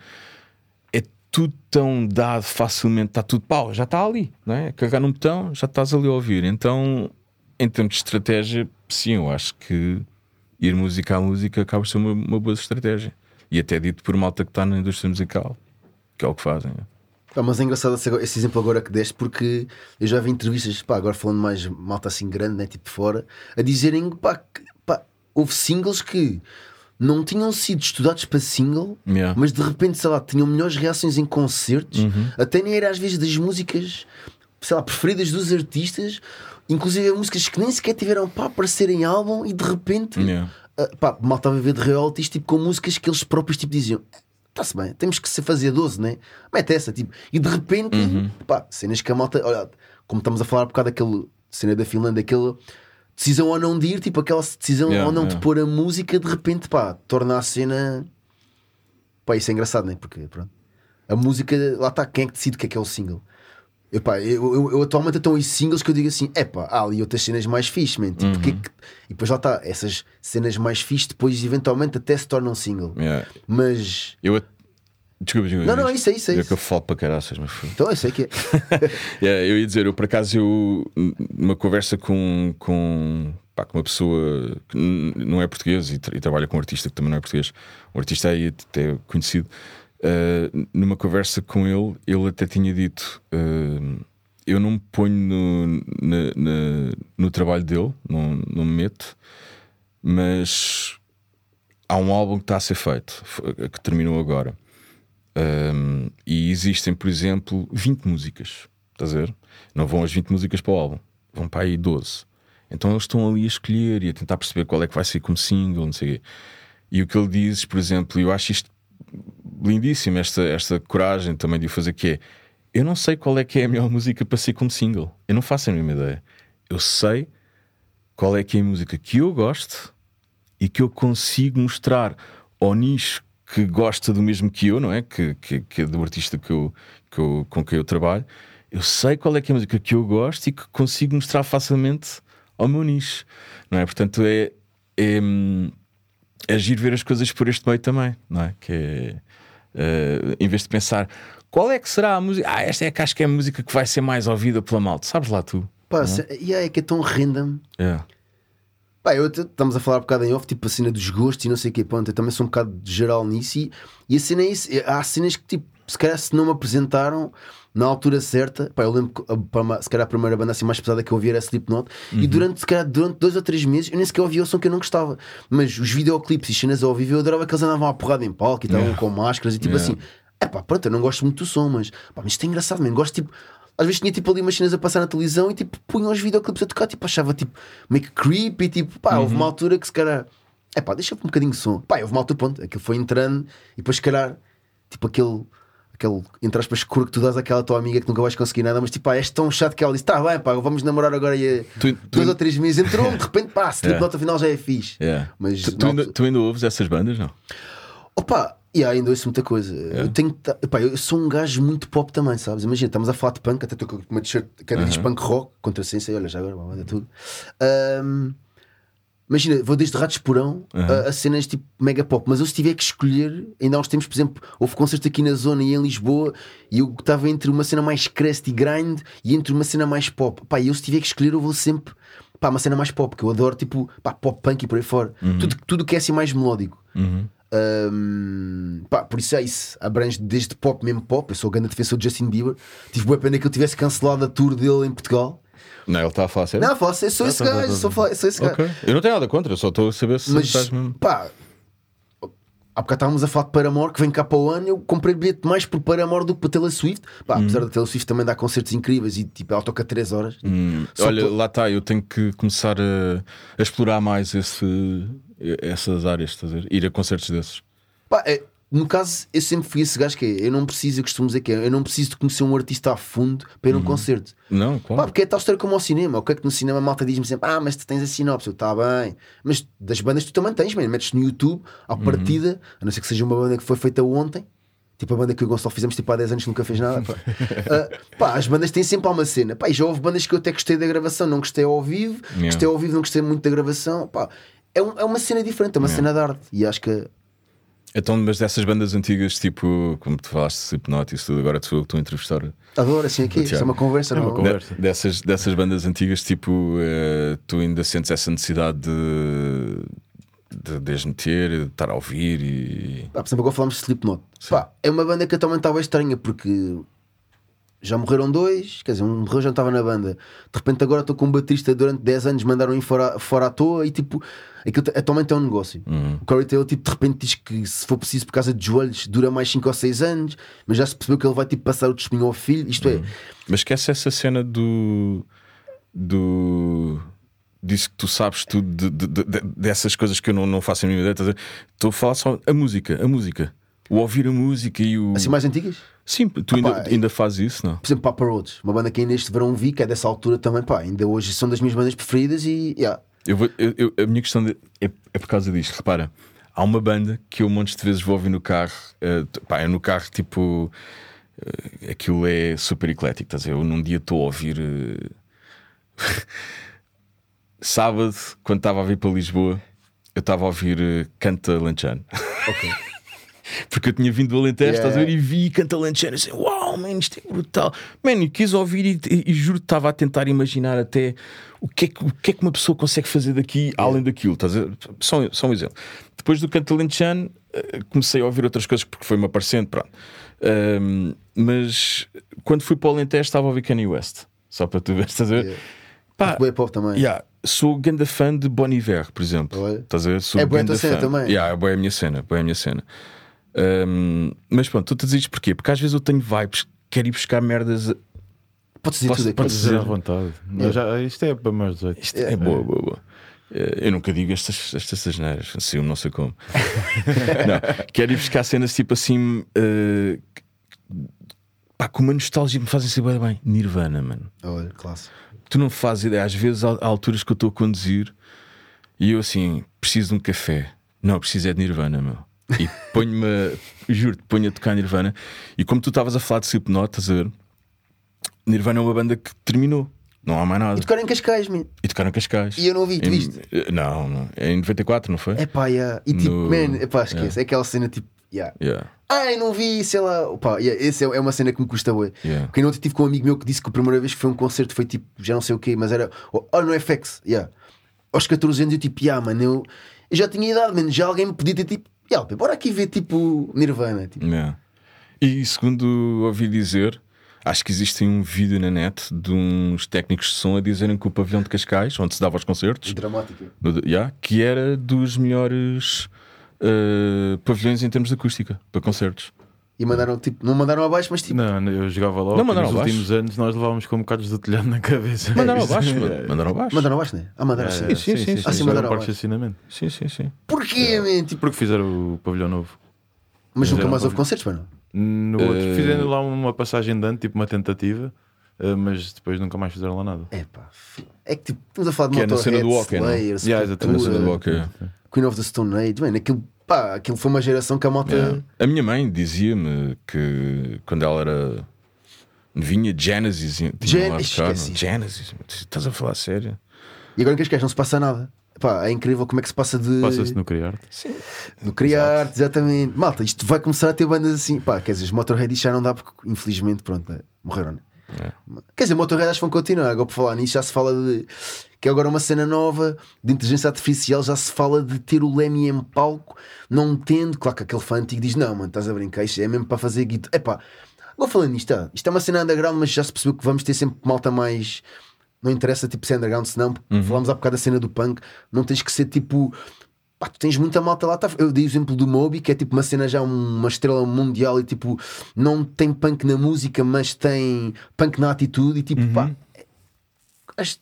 é tudo tão dado facilmente, está tudo pau, já está ali, não é? Carregar num botão, já estás ali a ouvir. Então, em termos de estratégia, sim, eu acho que ir música a música acaba por ser uma, uma boa estratégia. E até dito por malta que está na indústria musical, que é o que fazem. Pá, mas é engraçado esse, esse exemplo agora que deste, porque eu já vi entrevistas, pá, agora falando mais malta assim grande, né, tipo fora, a dizerem pá, que pá, houve singles que não tinham sido estudados para single, Yeah. mas de repente, sei lá, tinham melhores reações em concertos, Uhum. até nem era às vezes das músicas, sei lá, preferidas dos artistas, inclusive músicas que nem sequer tiveram para aparecer em álbum e de repente, Yeah. ah, pá, mal estava a ver de royalties, tipo com músicas que eles próprios tipo diziam. Está-se bem, temos que se fazer 12, né? Mete essa, tipo, e de repente, Uhum. pá, cenas que a malta, olha, como estamos a falar por causa daquele cena da Finlândia, aquela decisão ou não de ir, tipo, aquela decisão Yeah, ou não yeah. de pôr a música, de repente, pá, torna a cena, pá, isso é engraçado, né? Porque, pronto, a música, lá está, quem é que decide o que é que é o single? Eu, pá, eu, eu, eu atualmente estou em singles que eu digo assim: é pá, há ali outras cenas mais fixe, man. Tipo, que é Uhum. que- E depois lá está, essas cenas mais fixe depois eventualmente até se tornam single. Yeah. Mas. Eu. Desculpa, desculpa. Não, não, é isso, é isso, é Eu isso. que eu falo para caraças, mas foi. Então eu sei que é. Yeah, eu ia dizer, eu por acaso, eu, numa conversa com, com, pá, com uma pessoa que não é português e, tra- e trabalha com um artista que também não é português, um artista aí até conhecido, uh, numa conversa com ele, ele até tinha dito: uh, Eu não me ponho no, na- na- no trabalho dele, não, não me meto, mas há um álbum que está a ser feito, que terminou agora. Um, e existem, por exemplo, 20 músicas. Estás a ver? Não vão as 20 músicas para o álbum, vão para aí 12. Então eles estão ali a escolher e a tentar perceber qual é que vai ser como single, não sei o quê. E o que ele diz, por exemplo, eu acho isto lindíssimo, esta, esta coragem também de o fazer, que é eu não sei qual é que é a melhor música para ser como single. Eu não faço a mesma ideia. Eu sei qual é que é a música que eu gosto e que eu consigo mostrar ao nicho que gosta do mesmo que eu, não é? Que, que, que é do artista que eu, que eu, com quem eu trabalho. Eu sei qual é que é a música que eu gosto e que consigo mostrar facilmente ao meu nicho, não é? Portanto, é, é, hum, é ver as coisas por este meio também, não é? Que é, eh, em vez de pensar qual é que será a música, ah, esta é que acho que é a música que vai ser mais ouvida pela malta, sabes lá tu? Pá, se- e é que é tão random. É. Pá, eu estamos a falar um bocado em off, tipo a cena dos gostos e não sei o que, pronto, eu também sou um bocado geral nisso e, e a cena é isso, é- há cenas que tipo, se calhar se não me apresentaram na altura certa, pá, eu lembro que a- para uma- se calhar a primeira banda assim mais pesada que eu ouvia era Slipknot e durante, se calhar, durante dois ou três meses eu nem sequer ouvia o som que eu não gostava, mas os videoclipes e cenas ao vivo eu adorava que eles andavam à porrada em palco e estavam Yeah. com máscaras e tipo Yeah. assim, é pá, pronto, eu não gosto muito do som, mas, pá, mas isto é engraçado, man, gosto tipo. Às vezes tinha tipo ali umas cenas a passar na televisão e tipo punham os videoclipes a tocar, tipo achava tipo meio que creepy, tipo pá, houve uma altura que se calhar é pá, deixa um bocadinho de som, pá, houve uma altura, pronto, aquilo foi entrando e depois se calhar tipo aquele, aquele entre aspas, cor que tu dás àquela tua amiga que nunca vais conseguir nada, mas tipo, pá, és tão chato que ela disse, tá bem, pá, vamos namorar agora e Tu- tu- dois ou três meses, entrou de repente, pá, Slipknot afinal já é fixe. Yeah. Mas tu, tu na ainda, tu ainda ouves essas bandas, não? Opa, e ainda ouço muita coisa. Eu, tenho, que ta- epá, eu sou um gajo muito pop também, sabes? Imagina, estamos a falar de punk, até estou com uma t-shirt que diz punk rock, contra ciência, olha, já agora, manda tudo. Ahm, imagina, vou desde Ratos Porão a, a cenas tipo mega pop, mas eu se tiver que escolher, ainda há uns tempos, por exemplo, houve concertos aqui na zona e em Lisboa e eu estava entre uma cena mais crest e grind e entre uma cena mais pop. Pá, eu se tiver que escolher, eu vou sempre. Pá, uma cena mais pop, que eu adoro, tipo, pá, pop punk e por aí fora. Tudo, tudo que é assim mais melódico. Um, pá, por isso é isso, abrange desde pop, mesmo pop. Eu sou o grande defensor de Justin Bieber. Tive boa pena que eu tivesse cancelado a tour dele em Portugal. Não, ele está a falar sério? Não, falo, eu sou esse tá, tá, gajo, tá, sou, sou esse gajo. Ok. Eu não tenho nada contra, eu só estou a saber se Mas estás mesmo. pá, há bocado estávamos a falar de Paramore que vem cá para o ano. Eu comprei bilhete mais por Paramore do que para Taylor Swift. Pá, Hum. apesar da Taylor Swift também dar concertos incríveis e tipo, ela toca 3 horas. Só Olha, por- lá está, eu tenho que começar a, a explorar mais esse, essas áreas, estás a ver? ir a concertos desses. Pá, é, no caso, eu sempre fui esse gajo que é. Eu não preciso, eu costumo dizer que é. Eu não preciso de conhecer um artista a fundo para ir a Uhum. um concerto. Não, Pá, claro. porque é tal história como ao cinema. O que é que no cinema a malta diz-me sempre: Ah, mas tu tens a sinopse, eu está bem. Mas das bandas tu também tens, man. metes no YouTube, à Uhum. partida, a não ser que seja uma banda que foi feita ontem. Tipo a banda que o Gonçalo fizemos tipo há 10 anos que nunca fez nada. Pá. Ah, pá, as bandas têm sempre uma cena. Pá, e já houve bandas que eu até gostei da gravação, não gostei ao vivo, Yeah. gostei ao vivo, não gostei muito da gravação. Pá, é, um- é uma cena diferente, é uma cena de arte. E acho que Então, mas dessas bandas antigas, tipo, como tu falaste, Slipknot e isso tudo, agora tu estou a entrevistar. adoro assim aqui. Isso é uma conversa, É uma não? conversa. De- dessas, dessas bandas antigas, tipo, eh, tu ainda sentes essa necessidade de, de, de as meter, de estar a ouvir e. Pá, por exemplo, agora falamos de Slipknot. Pá, é uma banda que atualmente estava estranha porque já morreram dois, quer dizer, um morreu já não estava na banda. De repente agora estou com um baterista durante 10 anos, mandaram ir fora, fora à toa e tipo, aquilo atualmente é um negócio. O Corey Taylor tipo, de repente diz que se for preciso por causa de joelhos dura mais 5 ou 6 anos, mas já se percebeu que ele vai tipo, passar o testemunho ao filho. Isto é, Mas esquece essa cena do. do disso que tu sabes tudo de- de- de- de- dessas coisas que eu não, não faço a mínima ideia. Estou a falar só a música, a música. O ouvir a música e o. assim mais antigas. Sim, tu ainda, pá, ainda fazes isso, não? Por exemplo, Papa Roach, uma banda que ainda este verão vi, que é dessa altura também, pá, ainda hoje são das minhas bandas preferidas e yeah. Eu vou- eu- eu- a minha questão de- é, é por causa disto. Repara, há uma banda que eu montes de vezes vou ouvir no carro. t- pá, é no carro tipo. eh, aquilo é super eclético. Estás a ver? Eu num dia estou a ouvir. eh, Sábado, quando estava a vir para Lisboa, eu estava a ouvir Canta Lanchano. Ok. Porque eu tinha vindo do Alentejo, Yeah. estás a ver? E vi Canta Lanchano. Assim, uau, man, isto é brutal. Man, e quis ouvir e, e, e juro que estava a tentar imaginar até o que, é que, o que é que uma pessoa consegue fazer daqui além daquilo. Estás a ver? Só, só um exemplo. Depois do Canta Lanchano, eh, comecei a ouvir outras coisas porque foi-me aparecendo. Pronto. Ahm, mas quando fui para o Alentejo, estava a ouvir Kanye West. Só para tu ver, estás a ver? Yeah. Pá, pop também. Yeah, sou grande fã de Bon Iver, por exemplo. Olha. Estás a ver? Sou É boa a tua cena fã. também. Yeah, é boa a minha cena, boa a minha cena. Ahm, mas pronto, tu te dizes porquê? Porque às vezes eu tenho vibes, quero ir buscar merdas. Podes dizer Posso- tudo aqui. podes Dizer à vontade. Mas já, isto é para mais 18. Isto é, boa, boa, boa. Eh, Eu nunca digo estas, estas asneiras, assim, não sei como. não, quero ir buscar cenas tipo assim. eh, pá, com uma nostalgia me fazem saber bem. Nirvana, mano. Olha, classe. tu não fazes ideia. Às vezes há alturas que eu estou a conduzir e eu assim, preciso de um café. Não, preciso é de Nirvana, meu. E ponho-me, juro-te, ponho a tocar Nirvana. E como tu estavas a falar de Slipknot, estás a ver? Nirvana é uma banda que terminou, Não há mais nada. E tocaram em Cascais, man. E tocaram Cascais. E eu não vi, tu Em- viste? Não, não. É em 94, não foi? É pá, yeah. E tipo, No- man, epá, esquece. É aquela cena tipo, yeah. Yeah, Ai, não vi, sei lá. Opa, yeah, esse é, é uma cena que me custa bué. yeah. Porque ontem tive com um amigo meu que disse que a primeira vez que foi um concerto foi tipo, já não sei o quê, mas era. Oh, no FX, yeah. Aos 14 anos eu tipo, yeah, mano, eu, eu já tinha idade, mano, já alguém me podia ter tipo, yeah, bora aqui ver tipo Nirvana. Tipo. Yeah. E segundo ouvi dizer, acho que existe um vídeo na net de uns técnicos de som a dizerem que o pavilhão de Cascais, onde se dava os concertos, Dramática. no- yeah, que era dos melhores eh, pavilhões em termos de acústica para concertos. E mandaram tipo, não mandaram abaixo, mas tipo, Não, eu jogava lá. Não, mandaram nos abaixo. últimos anos nós levávamos com bocados de telhado na cabeça. Mandaram abaixo, É. mano. mandaram abaixo. mandaram abaixo, né? Ah, mandaram É, assim. é, sim, sim, sim. Sim, Isso era mandaram abaixo. Sim, sim, sim. Porquê, man? Tipo, Porque fizeram o pavilhão novo. mas nunca mais houve concertos, mano. No outro, Eh, fizeram lá uma passagem de ano, tipo uma tentativa, eh, mas depois nunca mais fizeram lá nada. É pá, é que tipo, estamos a falar de Que é na cena Motorhead, do hockey, não? Slayer, Yeah, exatamente. Sepultura. Queen of the Stone Age, mano, aquilo, pá, aquilo foi uma geração que a malta. Yeah. A minha mãe dizia-me que quando ela era novinha, Genesis, tinha Gen- não? Genesis, estás a falar a sério? E agora em Cascais não se passa nada. Pá, é incrível como é que se passa de. Passa-se no criar. No criar, exatamente. Malta, isto vai começar a ter bandas assim. Pá, quer dizer, os Motorhead isto já não dá porque, infelizmente, pronto, é, morreram, né? É. Quer dizer, Motorhead acho que vão continuar. Agora, por falar nisso, já se fala de. Que é agora uma cena nova de inteligência artificial. Já se fala de ter o Lemmy em palco, não tendo. Claro que aquele fã antigo diz: Não, mano, estás a brincar, isto é mesmo para fazer guitarra. É pá, agora falando nisto, tá, isto é uma cena underground, mas já se percebeu que vamos ter sempre malta mais. Não interessa tipo ser underground, senão falámos há bocado da cena do punk, não tens que ser tipo. Pá, tu tens muita malta lá. Tá? Eu dei o exemplo do Moby, que é tipo uma cena já um- uma estrela mundial e tipo, não tem punk na música, mas tem punk na atitude e tipo, pá.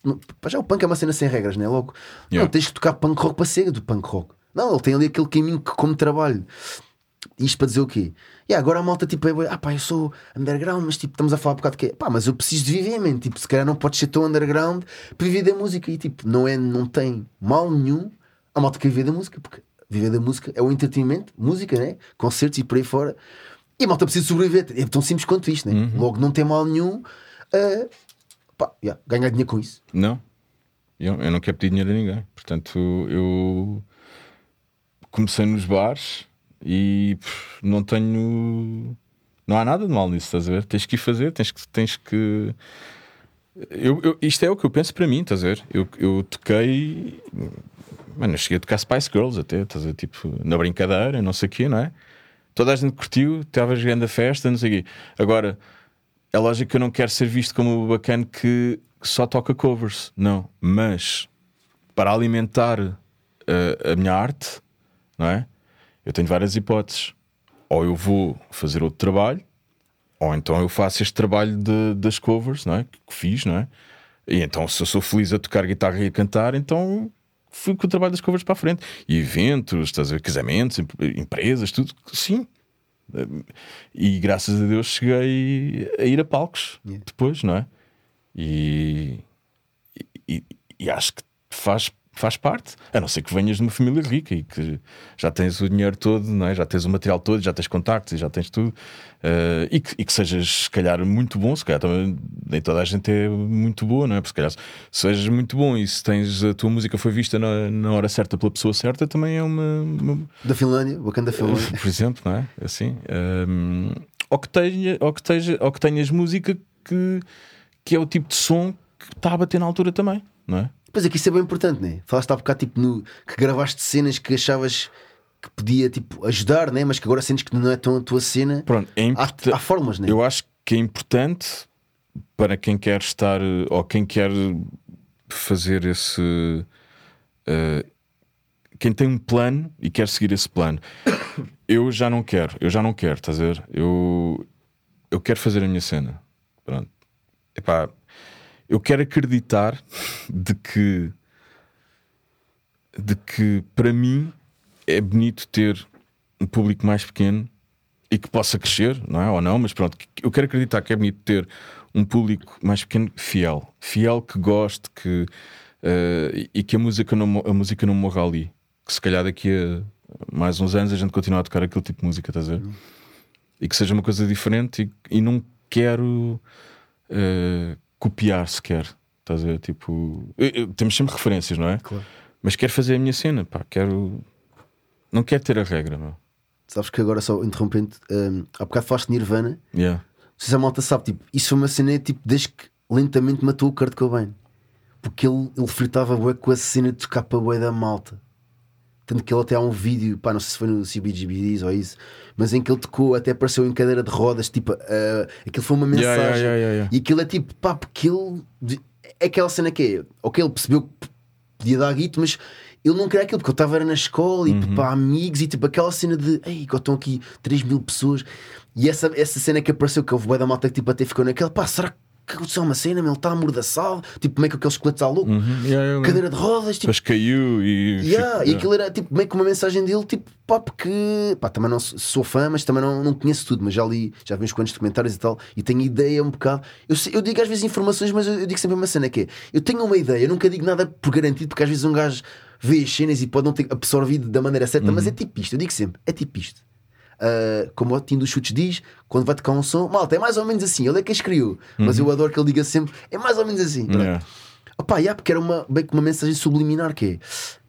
Não- pá, já o punk é uma cena sem regras, não é? Não Yeah. tens que tocar punk rock para ser do punk rock. Não, ele tem ali aquele caminho que, como trabalho. Isto para dizer o quê? E agora a malta tipo é, ah pá, eu sou underground, mas tipo, estamos a falar um bocado de quê? Pá, mas eu preciso de viver, man. Tipo, se calhar não podes ser tão underground para viver da música. E tipo, não, é, não tem mal nenhum a malta que viver da música, porque viver da música é o entretenimento, música, né? Concertos e por aí fora. E a malta precisa sobreviver. É tão simples quanto isto, né? Logo, não tem mal nenhum a pá, yeah, ganhar dinheiro com isso. Não, eu, eu não quero pedir dinheiro a ninguém. Portanto, eu comecei nos bares e pff, não tenho. Não há nada de mal nisso, estás a ver? Tens que ir fazer, tens que. Tens que... Eu, eu- isto é o que eu penso para mim, estás a ver? Eu, eu toquei. Mano, eu cheguei a tocar Spice Girls até, estás a ver? Tipo, na brincadeira, não sei o quê, não é? Toda a gente curtiu, estava jogando a festa, não sei o quê. Agora, é lógico que eu não quero ser visto como o bacana que só toca covers, não. Mas para alimentar uh, a minha arte, não é? Eu tenho várias hipóteses. Ou eu vou fazer outro trabalho, ou então eu faço este trabalho de- das covers, não é? Que fiz, não é? E então, se eu sou feliz a tocar guitarra e a cantar, então fui com o trabalho das covers para a frente. E eventos, estás a ver, casamentos, em- empresas, tudo, sim. E graças a Deus cheguei a ir a palcos Yeah. depois, não é? E, e, e acho que faz, faz parte, a não ser que venhas de uma família rica e que já tens o dinheiro todo, não é? já tens o material todo, já tens contactos e já tens tudo, Eh, e, que, e que sejas, se calhar, muito bom. Se calhar também nem toda a gente é muito boa, não é? Porque se calhar, se sejas muito bom e se tens a tua música foi vista na, na hora certa pela pessoa certa, também é uma- uma, Da Finlândia, bacana da Finlândia. por exemplo, não é? Assim, hum, ou, que tenha, ou, que esteja, ou que tenhas música que, que é o tipo de som que está a bater na altura também, não é? Pois é que isso é bem importante, né? Falaste há bocado tipo, no, que gravaste cenas que achavas que podia tipo, ajudar, né? mas que agora sentes que não é tão a tua cena. Pronto, é Há, há formas, né? Eu acho que é importante para quem quer estar ou quem quer fazer esse. eh, quem tem um plano e quer seguir esse plano. Eu já não quero, eu já não quero, estás a ver? Eu, eu quero fazer a minha cena. Pronto. Epá, eu quero acreditar de que de que para mim é bonito ter um público mais pequeno e que possa crescer, não é? Ou não, mas pronto, eu quero acreditar que é bonito ter um público mais pequeno fiel, fiel que goste, que eh, e que a música não a música não morra ali, que se calhar daqui a mais uns anos a gente continua a tocar aquele tipo de música, estás a ver? E que seja uma coisa diferente e, e não quero eh, copiar sequer, Estás a ver? Tipo, eu- eu- temos sempre referências, não é? Claro. Mas quero fazer a minha cena, pá, quero. Não quero ter a regra, meu. Sabes que agora só interrompendo, um, há bocado falaste de Nirvana. Yeah. Não sei se a malta sabe, tipo, isso foi uma cena tipo, desde que lentamente matou o Kurt Cobain. Porque ele, ele fritava bué com a cena de tocar para bué da malta. Tanto que ele até há um vídeo, pá, não sei se foi no CBGBDs ou isso, mas em que ele tocou, até apareceu em cadeira de rodas, tipo, ah, aquilo foi uma mensagem. Yeah, yeah, yeah. E aquilo é tipo, pá, porque ele. É aquela cena que é, ok, ele percebeu que podia dar guito, mas ele não queria aquilo, porque eu estava era na escola e Uhum. para amigos e tipo aquela cena de, ei, estão aqui 3 mil pessoas. E essa, essa cena que apareceu, que houve bué da malta que tipo, até ficou naquela, pá, será que aconteceu uma cena? Ele está amordaçado, tipo, meio que aqueles esqueletos à louco, Uhum. Yeah, cadeira de rodas, tipo. Depois caiu e. Yeah, e aquilo era tipo meio que uma mensagem dele, tipo, pá, porque pá, também não sou- fã, mas também não, não conheço tudo, mas já li, já vi uns quantos documentários e tal, e tenho ideia um bocado. Eu, eu digo às vezes informações, mas eu, eu digo sempre uma cena que é: eu tenho uma ideia, eu nunca digo nada por garantido, porque às vezes um gajo vê as cenas e pode não ter absorvido da maneira certa, mas é tipo isto, eu digo sempre, é tipo isto. Ah, como o Tim dos Chutes diz, quando vai tocar um som, malta, é mais ou menos assim, ele é que as criou, mas eu adoro que ele diga sempre, é mais ou menos assim. Pronto. Yeah. Opá, yeah, porque era uma, bem que uma mensagem subliminar que é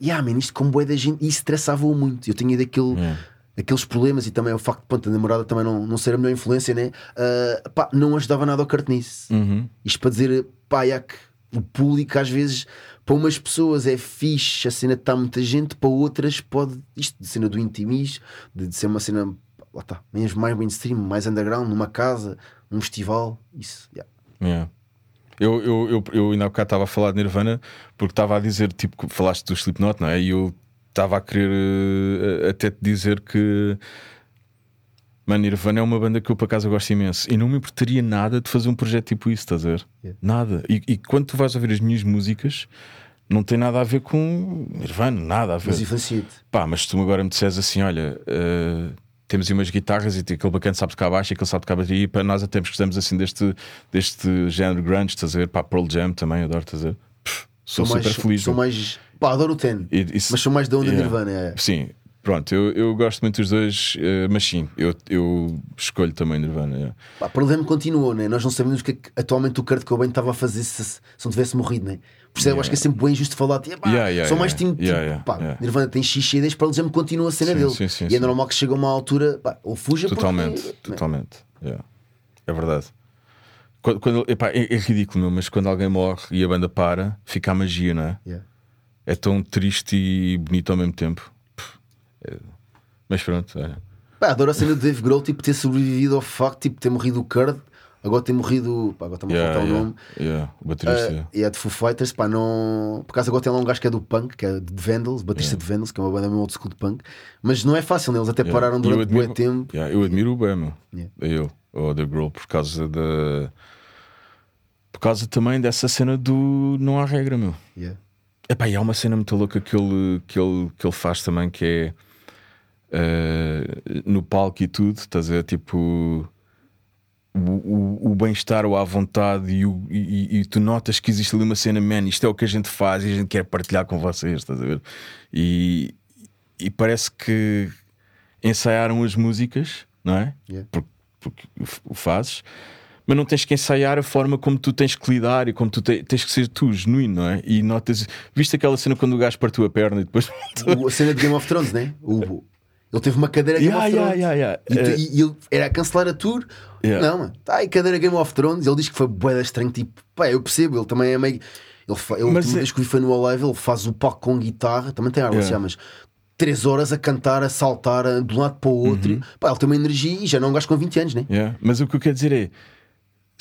yeah, man, isto como boé da gente, e estressava-o muito. Eu tinha daquele, Yeah. aqueles problemas e também o facto de pronto, a namorada também não, não ser a melhor influência, né? Ah, pá, não ajudava nada ao cartenice. Uhum. Isto para dizer, pá, yeah, que o público às vezes para umas pessoas é fixe, a cena está muita gente, para outras pode, isto de cena do intimis, de, de ser uma cena, lá está, mesmo mais mainstream, mais underground, numa casa, num festival, isso, yeah. Yeah. Eu, eu, eu, eu ainda há bocado estava a falar de Nirvana porque estava a dizer, tipo, falaste do Slipknot, não é? E eu estava a querer eh, até te dizer que Mano, Nirvana é uma banda que eu por acaso gosto imenso e não me importaria nada de fazer um projeto tipo isso, estás a ver? Yeah. Nada. E, e quando tu vais ouvir as minhas músicas, não tem nada a ver com Nirvana, nada a ver. mas influencia-te. Pá, mas se tu agora me disseres assim: olha, eh, temos aí umas guitarras e aquele bacana sabe tocar baixo e aquele sabe tocar bateria, e para nós até gostamos assim deste, deste género grunge, estás a ver? Pá, Pearl Jam também, adoro, estás a ver? Pff, sou Sou super mais, feliz. Sou mais. Pá, adoro o Ten. E- isso- Mas sou mais da onda Yeah. Nirvana. É. Sim, pronto, eu, eu gosto muito dos dois, eh, mas sim, eu, eu escolho também Nirvana. yeah. Pá, Pearl Jam continuou, né? Nós não sabemos o que é que atualmente o Kurt Cobain estava a fazer se, se não tivesse morrido, né? Por isso eu acho que é sempre bem injusto falar. Tipo, pá, Yeah, yeah, sou mais yeah. Yeah, tipo, yeah, pá, yeah. Nirvana tem xixi desde Pearl Jam continua a cena Sim, dele. sim, sim, e é normal que chega a uma altura, pá, ou fuja Totalmente, porque- totalmente. yeah. É verdade. Quando, quando- epá, é, é ridículo, meu, mas quando alguém morre e a banda para, fica a magia, não é? Yeah. É tão triste e bonito ao mesmo tempo. É- Mas pronto, olha. Pá, adoro a cena do Dave Grohl, tipo, ter sobrevivido ao facto tipo, de ter morrido o Kurt, agora ter morrido. Pá, agora está-me a Yeah, faltar o yeah, nome. yeah, o baterista. Uh, e é de Foo Fighters, pá, não. Por acaso agora tem lá um gajo que é do punk, que é de Vandals, batista de Vandals, que é uma banda meio old school de punk, mas não é fácil, né? eles até Yeah. pararam durante admiro- muito tempo. Yeah, eu admiro o bem, meu. Yeah. Eu, o The Girl, por causa da. Por causa também dessa cena do não há regra, meu. Yeah. Epá, e há uma cena muito louca que ele, que ele, que ele faz também que é eh, no palco e tudo, estás a ver? Tipo o, o, o bem-estar, o à vontade e, o- e- e- tu notas que existe ali uma cena, man, isto é o que a gente faz e a gente quer partilhar com vocês, estás a ver? E, e parece que ensaiaram as músicas, não é? Yeah. Porque, porque o- fazes. Mas não tens que ensaiar a forma como tu tens que lidar e como tu te- tens que ser tu, genuíno, não é? E notas. Viste aquela cena quando o gajo partiu a perna e depois. A cena de Game of Thrones, né? O, ele teve uma cadeira Game Yeah, of Thrones. yeah, yeah. E, tu- Eh, e- e ele era a cancelar a tour. Não, tá aí cadeira Game of Thrones. Ele diz que foi boeda estranho. Tipo, pá, eu percebo, ele também é meio. Ele, fa... ele, Mas última é- vez que foi no Alive, ele faz o palco com guitarra, também tem água, Yeah. mas três horas a cantar, a saltar a- de um lado para o outro. Uhum. Pá, ele tem uma energia e já não é um gajo com 20 anos, né? Mas o que eu quero dizer é.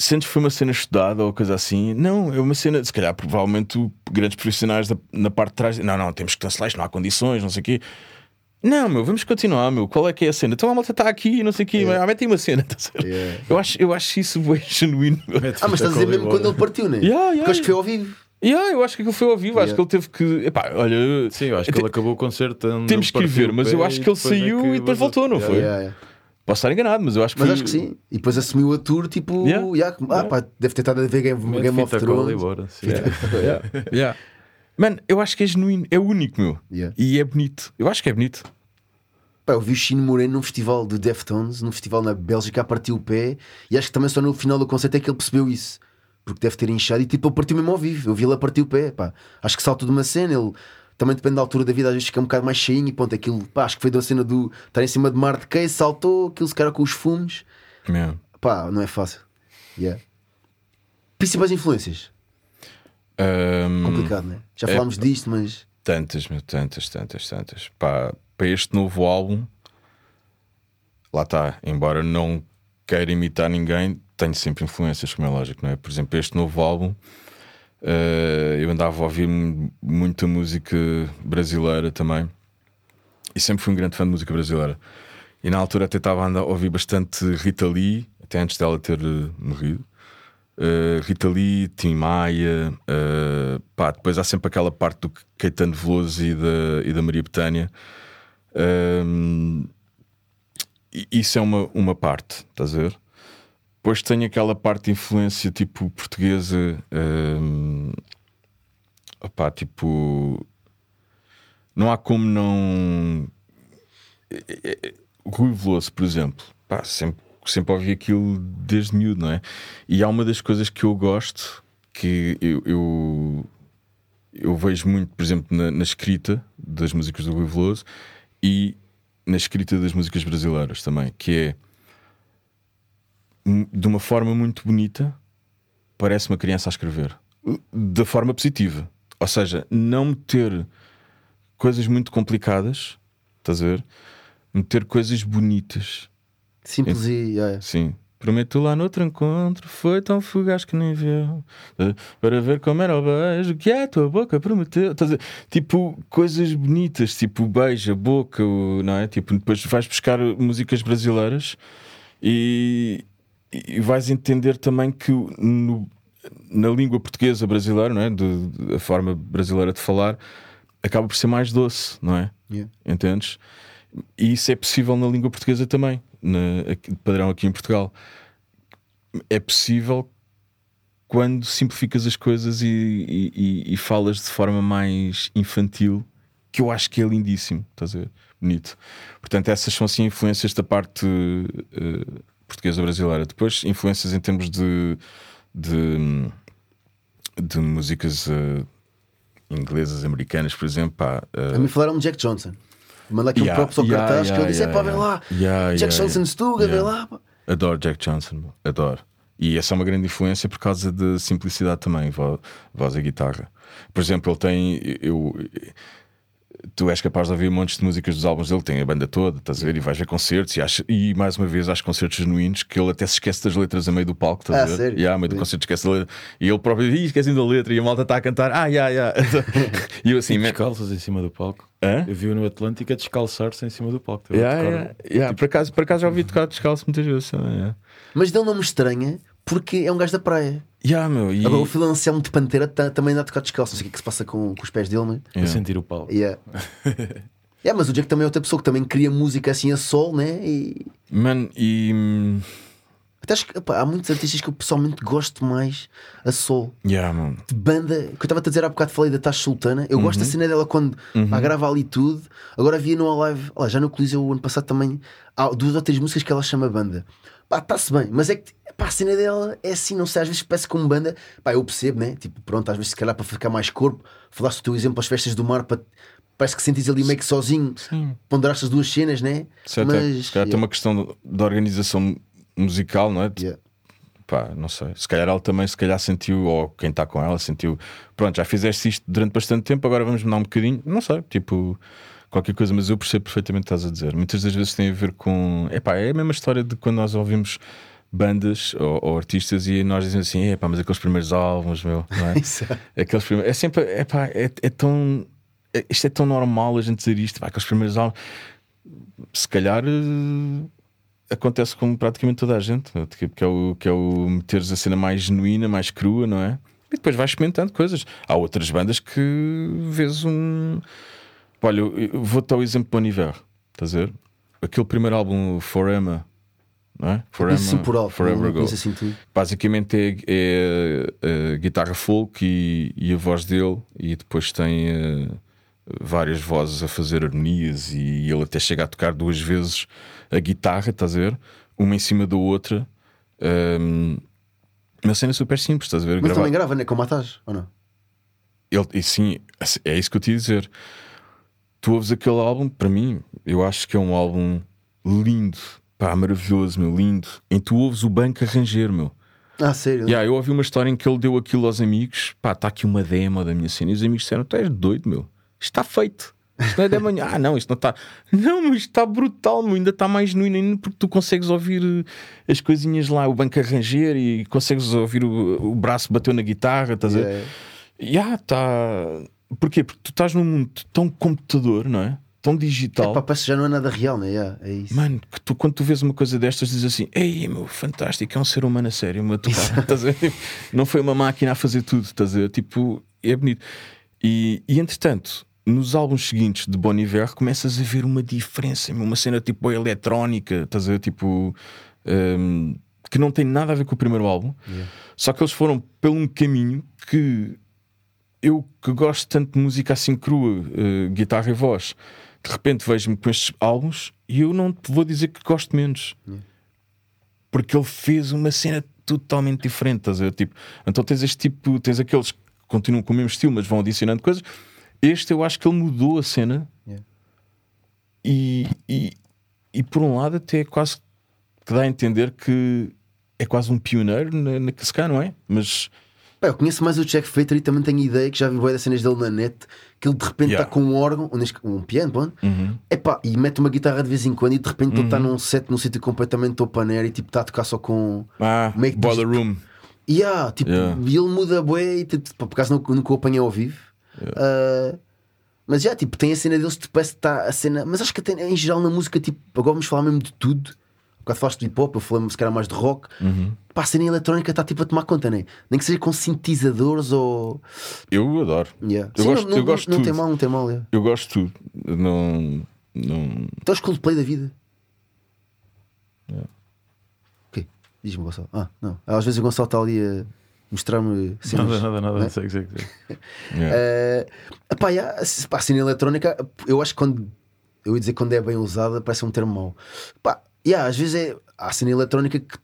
Sentes que foi uma cena estudada ou coisa assim? Não, é uma cena, se calhar, provavelmente grandes profissionais da- na parte de trás. Não, não, temos que cancelar isto, não há condições, não sei o quê. Não, meu, vamos continuar, meu. Qual é que é a cena? Então a malta está aqui, não sei o quê, mas ah, mete aí uma cena. tá certo? Yeah. Eu, acho, eu acho isso bem genuíno. meu. Ah, mas estás a dizer mesmo quando ele partiu, né? Yeah, yeah, Porque acho que foi ao vivo. Yeah, eu acho que aquilo foi ao vivo, acho Yeah. que ele teve que. Epá, olha, Sim, eu acho que ele acabou o concerto. Temos ele que ir ver, mas eu acho que ele é saiu e depois voltou, não Yeah, foi? Yeah, yeah. posso estar enganado, mas eu acho que Mas foi. acho que sim. E depois assumiu a tour, tipo, Yeah. yeah, ah, Yeah. pá, deve ter estado a ver Game, Game of e Thrones. bora. Sim. Yeah. Yeah. Mano, eu acho que é genuíno, é único, meu. Yeah. E é bonito. Eu acho que é bonito. Pá, eu vi o Chino Moreno num festival de Deftones, num festival na Bélgica, a partir o pé, e acho que também só no final do concerto é que ele percebeu isso. porque deve ter inchado e tipo, ele partiu mesmo ao vivo. Eu vi ele a partir o pé, pá. Acho que saltou de uma cena, ele também depende da altura da vida, às vezes fica um bocado mais cheinho e ponto, aquilo, pá, acho que foi da cena do estar em cima de mar de saltou, aquilo se calhar com os fumos, Yeah. pá, não é fácil. Yeah. Principais influências, Um, complicado, né? Já é, falámos disto, mas Tantas, meu, tantas, tantas, tantas. Pá, para este novo álbum, lá está, embora não queira imitar ninguém, tenho sempre influências, como é lógico, não é? Por exemplo, este novo álbum, eh, eu andava a ouvir mu- muita música brasileira também, e sempre fui um grande fã de música brasileira. E na altura até estava a ouvir bastante Rita Lee, até antes dela ter eh, morrido. Uh, Rita Lee, Tim Maia, uh, pá, depois há sempre aquela parte do Caetano Veloso e da, e da Maria Betânia. Um, e isso é uma, uma parte, estás a ver? Depois tem aquela parte de influência tipo portuguesa, um, opá, tipo, não há como não. O Rui Veloso, por exemplo, pá, sempre, sempre ouvi aquilo desde miúdo, não é? E há uma das coisas que eu gosto, que eu, eu, eu vejo muito, por exemplo, na, na escrita das músicas do Rui Veloso e na escrita das músicas brasileiras também, que é hum, de uma forma muito bonita, parece uma criança a escrever, da forma positiva. Ou seja, não meter coisas muito complicadas, estás a ver? Meter coisas bonitas. Simples e. yeah. Sim. Prometo lá no outro encontro, foi tão fugaz que nem viu. Eh, Para ver como era o beijo que a tua boca prometeu. Estás a ver? Tipo, coisas bonitas, tipo beijo, a boca, não é? Tipo, depois vais buscar músicas brasileiras e, e vais entender também que no- na língua portuguesa brasileira, não é? De, de- a forma brasileira de falar, acaba por ser mais doce, não é? Yeah. Entendes? E isso é possível na língua portuguesa também, na, aqui- padrão aqui em Portugal. É possível quando simplificas as coisas e, e- e- falas de forma mais infantil, que eu acho que é lindíssimo, estás a ver? Bonito. Portanto, essas são assim influências da parte eh, portuguesa brasileira. Depois, influências em termos de, de, de músicas eh, inglesas, americanas, por exemplo. Pá, eh, A falaram de Jack Johnson. Manda aqui um Yeah, props ao yeah, cartaz que yeah, ele disse: é pá, vem lá, Jack Johnson. Stuga, vem lá. Adoro Jack Johnson, adoro. E essa é uma grande influência por causa da simplicidade também, vo- voz e guitarra. Por exemplo, ele tem. Eu, tu és capaz de ouvir montes de músicas dos álbuns dele, tem a banda toda, estás a ver? E vais ver concertos e, acha- e mais uma vez acho concertos genuínos que ele até se esquece das letras a meio do palco, estás Ah, a ver? sério? E a meio do concerto esquece da letra. E ele próprio diz, esquecem da letra e a malta está a cantar, ah, já, já. E eu assim, man, Descalços em cima do palco. hã? Eu vi no Atlântico a descalçar-se em cima do palco. A Yeah, yeah, yeah. Por, acaso, por acaso já ouvi tocar descalço muitas vezes. Yeah. Mas dele não me estranha porque é um gajo da praia. Yeah, meu, e... Agora o Phil Anselmo de Pantera tá- também anda a tocar descalço. Não sei o que é que se passa com, com os pés dele, mas. a sentir o palco. Yeah. yeah, mas o Jack também é outra pessoa que também cria música assim a sol, né? E Mano, e. hum, até acho que epá, há muitos artistas que eu pessoalmente gosto mais a sol. Yeah, mano. De banda, que eu estava a dizer há bocado, falei da Tash Sultana. Eu gosto da Uhum. cena dela quando pá, grava ali tudo. Agora havia no Alive, olha, já no Coliseu o ano passado também, há duas ou três músicas que ela chama banda. Pá, está-se bem, mas é que pá, a cena dela é assim, não sei, às vezes parece como banda. Pá, eu percebo, né? Tipo, pronto, às vezes se calhar para ficar mais corpo, falaste o teu exemplo, as festas do mar, para, parece que sentes ali meio que sozinho, Sim. ponderaste as duas cenas, né? Certo, mas, se calhar tem uma questão de, de organização musical, não é? De- yeah. Pá, não sei. Se calhar ela também, se calhar sentiu, ou quem está com ela sentiu, pronto, já fizeste isto durante bastante tempo, agora vamos mudar um bocadinho. Não sei, tipo, qualquer coisa, mas eu percebo perfeitamente o que estás a dizer. Muitas das vezes tem a ver com. Epá, é a mesma história de quando nós ouvimos bandas ou, ou artistas e nós dizemos assim, epá, mas aqueles primeiros álbuns, meu, não é? Aqueles primeiros, é sempre, epá, é, é tão. é- isto é tão normal a gente dizer isto, pá, aqueles primeiros álbuns. Se calhar eh, acontece com praticamente toda a gente, né? que que é o, que é o meteres a cena mais genuína, mais crua, não é? E depois vais experimentando coisas. Há outras bandas que vês um. Olha, vou-te dar o exemplo do Oniver, estás a ver? Aquele primeiro álbum, Forever, não é? Forever, Isso por alto, Forever não Ago. assim. Basicamente é, é, a guitarra folk e, e a voz dele, e depois tem eh, várias vozes a fazer harmonias, e ele até chega a tocar duas vezes a guitarra, estás a ver? Uma em cima da outra. Ahm, Uma cena super simples, estás a ver? Mas Gravar- também grava, né? Com matas, ou não? Ele, e sim, é isso que eu te ia dizer. Tu ouves aquele álbum, para mim, eu acho que é um álbum lindo, pá, maravilhoso, meu, lindo. Em tu ouves o banco a ranger, meu. Ah, sério? Yeah, eu ouvi uma história em que ele deu aquilo aos amigos, pá, está aqui uma demo da minha cena. E os amigos disseram: Tu és doido, meu. Isto está feito. Isto não é de amanhã. ah, não, isto não está. Não, mas está brutal, meu. Ainda está mais genuíno porque tu consegues ouvir eh, as coisinhas lá, o banco a ranger e consegues ouvir o, o braço bateu na guitarra, estás a ver? Yeah. Ya, tá. Porquê? Porque tu estás num mundo tão computador, não é? Tão digital. É pá, parece que já não é nada real, né? Yeah, é isso. Mano, que tu, quando tu vês uma coisa destas, dizes assim: Ei, meu, fantástico, é um ser humano a sério, meu, tu? Não foi uma máquina a fazer tudo, estás a ver? Tipo, é bonito. E, e entretanto, nos álbuns seguintes de Bon Iver, começas a ver uma diferença, uma cena tipo eletrónica, estás a ver? Tipo, hum, que não tem nada a ver com o primeiro álbum, só que eles foram pelo um caminho que eu que gosto tanto de música assim crua, eh, guitarra e voz, de repente vejo-me com estes álbuns e eu não te vou dizer que gosto menos. Porque ele fez uma cena totalmente diferente, estás a ver? Tipo, então tens este tipo, tens aqueles que continuam com o mesmo estilo, mas vão adicionando coisas. Este eu acho que ele mudou a cena Yeah. e, e, e por um lado até é quase que dá a entender que é quase um pioneiro na, na se calhar, não é? Mas Pá, eu conheço mais o Jack Fater e também tenho ideia que já vi boas das cenas dele na net que ele de repente está Yeah. com um órgão, um piano, pronto, epá, e mete uma guitarra de vez em quando e de repente ele está num set num sítio completamente open air e tipo está a tocar só com. ah, Make Boiler Room. E yeah, tipo, Yeah. e ele muda bué e tipo, por acaso nunca, nunca o apanhei ao vivo. Ah, mas já, tipo, tem a cena deles, tipo, parece que está a cena. Mas acho que até em geral na música, tipo, agora vamos falar mesmo de tudo. Bocado falaste de hip hop, eu falei se calhar mais de rock. Uhum. Pá, a cena eletrónica está tipo a tomar conta, né? Nem que seja com sintetizadores ou. Eu adoro. Yeah. Eu Sim, gosto- não, eu gosto não, não tem mal, não tem mal. Yeah. Eu gosto de tudo. Não. não... Então os Coldplay da vida. Yeah. O quê? Diz-me, Gonçalo. Ah, não. Às vezes o Gonçalo está ali a mostrar-me cenas. Nada, nada, nada. né? Segue, segue, segue. Yeah. Eh, epá, yeah, pá, a cena eletrónica, eu acho que quando eu ia dizer quando é bem usada, parece um termo mau. Pá, yeah, às vezes é há cena eletrónica que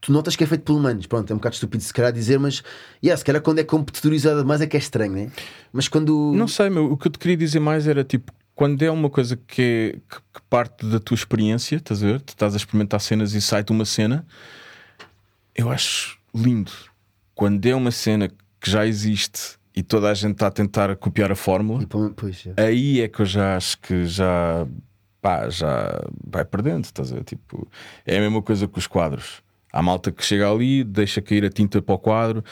tu notas que é feito por humanos. Pronto, é um bocado estúpido se calhar dizer, mas yeah, se calhar quando é computadorizada mais é que é estranho, né? Mas quando. Não sei, meu, o que eu te queria dizer mais era tipo, quando é uma coisa que, é, que, parte da tua experiência, estás a ver? Tu estás a experimentar cenas e sai-te uma cena, eu acho lindo. Quando é uma cena que já existe e toda a gente está a tentar copiar a fórmula, E, pois, yeah. aí é que eu já acho que já pá, já vai perdendo, estás a? Tipo, é a mesma coisa que os quadros. Há malta que chega ali, deixa cair a tinta para o quadro,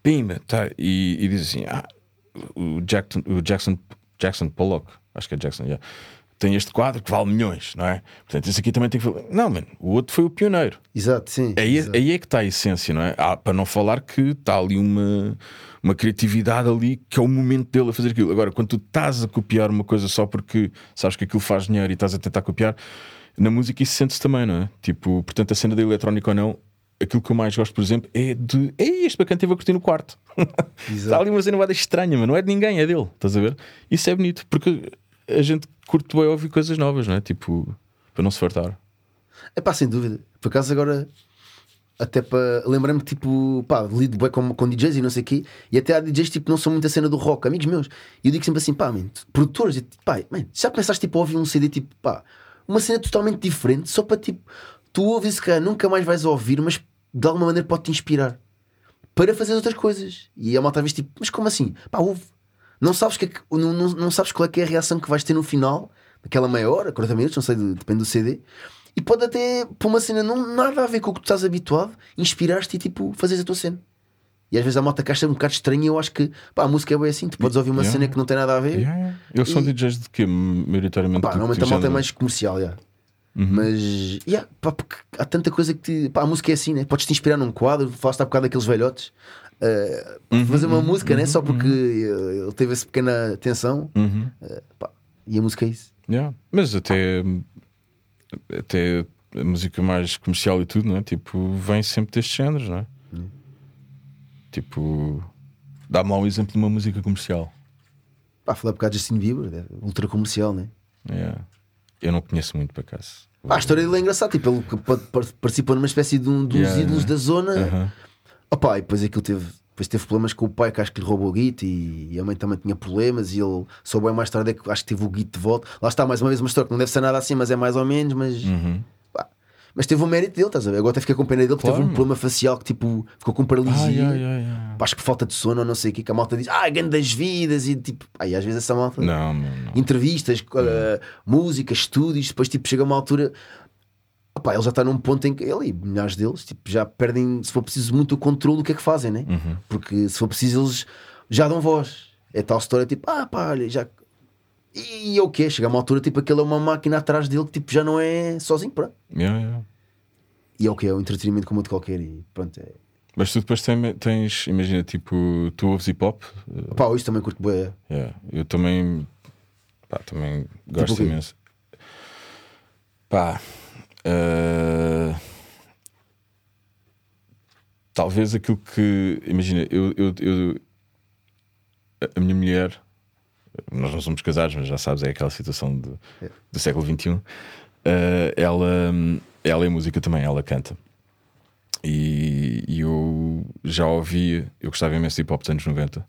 pimba, tá, e, e diz assim: ah, o Jackson, o Jackson, Jackson Pollock, acho que é Jackson, yeah, tem este quadro que vale milhões, não é? Portanto, esse aqui também tem que. valer. Não, mano, o outro foi o pioneiro. Exato, sim. Aí, exato. aí é que está a essência, não é? Ah, para não falar que está ali uma, uma criatividade ali que é o momento dele a fazer aquilo. Agora, quando tu estás a copiar uma coisa só porque sabes que aquilo faz dinheiro e estás a tentar copiar, na música isso sente-se também, não é? Tipo, portanto, a cena da eletrónica ou não, aquilo que eu mais gosto, por exemplo, é de. Ei, este bacana teve a curtir no quarto. Está ali uma cena estranha, mas não é de ninguém, é dele. Estás a ver? Isso é bonito, porque a gente curte bem ouvir coisas novas, não é? Tipo, para não se fartar. É pá, sem dúvida. Por acaso agora, até para. Lembrei-me que tipo, pá, lido bem com, com DJs e não sei o quê, e até há DJs tipo, não são muito a cena do rock, amigos meus. E eu digo sempre assim, pá, man, produtores, pá, man, já pensaste tipo, a ouvir um CD tipo, pá, uma cena totalmente diferente, só para tipo, tu ouves se calhar nunca mais vais ouvir, mas de alguma maneira pode-te inspirar para fazer outras coisas. E a malta vez tipo, mas como assim? Pá, ouve. Não sabes, que, é que- não, não, não sabes qual é, que é a reação que vais ter no final, daquela meia hora, 40 minutos, não sei, de- depende do CD. E pode até, por uma cena não nada a ver com o que tu estás habituado, inspirar-te e tipo, fazeres a tua cena. E às vezes a malta que acha um bocado estranha e eu acho que pá, a música é bem assim. Tu podes ouvir uma Yeah. cena que não tem nada a ver. Yeah, yeah. Eles são E- DJs de quê? Maioritariamente Pá, normalmente a malta é mais comercial, yeah. Uhum. mas yeah, pá, porque há tanta coisa que te, pá, a música é assim, né? podes te inspirar num quadro, falaste há bocado daqueles velhotes, uh, Uhum, fazer uma música, né? só porque uh, ele teve essa pequena tensão, Uhum. uh, pá, e a música é isso. Yeah. Mas até, até a música mais comercial e tudo, não é? Tipo, vem sempre destes géneros, não é? Tipo, dá-me lá um exemplo de uma música comercial. Pá, falei há bocado de Justin Bieber, é ultra comercial, né? Yeah. Eu não conheço muito para acaso. Pá, a história dele é engraçada, tipo, ele que pa- pa- participa numa espécie de um dos Yeah, ídolos yeah. da zona. Opa, e depois aquilo teve, depois teve problemas com o pai que acho que lhe roubou o guito e, e a mãe também tinha problemas e ele soube mais tarde é que acho que teve o guito de volta. Lá está mais uma vez uma história que não deve ser nada assim, mas é mais ou menos, mas. Uhum. pá, mas teve o mérito dele, estás a ver? Agora até fiquei com pena dele porque Claro, teve um problema facial que tipo ficou com paralisia. Ai, ai, ai. Pá, acho que falta de sono ou não sei o que, que a malta diz, ah, ganho das vidas e tipo, aí às vezes essa malta. Não, não, não. Entrevistas, uh, música, estúdios, depois tipo chega uma altura. Opá, ele já está num ponto em que ele e milhares deles tipo, já perdem, se for preciso, muito o controle do que é que fazem, né? Uhum. Porque se for preciso, eles já dão voz. É tal história tipo, ah, pá, olha, já. E é o quê? Chega a uma altura, tipo, aquele é uma máquina atrás dele que tipo, já não é sozinho, pronto. Yeah, yeah. E é o que é um entretenimento como outro qualquer. E pronto, é. Mas tu depois tem- tens, imagina, tipo, tu ouves hip hop? Pá, hoje também curto bem. Yeah, Eu também, pá, também gosto o quê? imenso. Pá, eh, talvez aquilo que, imagina, eu, eu, eu- a- minha mulher, nós não somos casados, mas já sabes, é aquela situação de- É. do século XXI. eh, ela, ela é música também, ela canta. E, e eu já ouvia, eu gostava imenso de hip hop dos anos 90,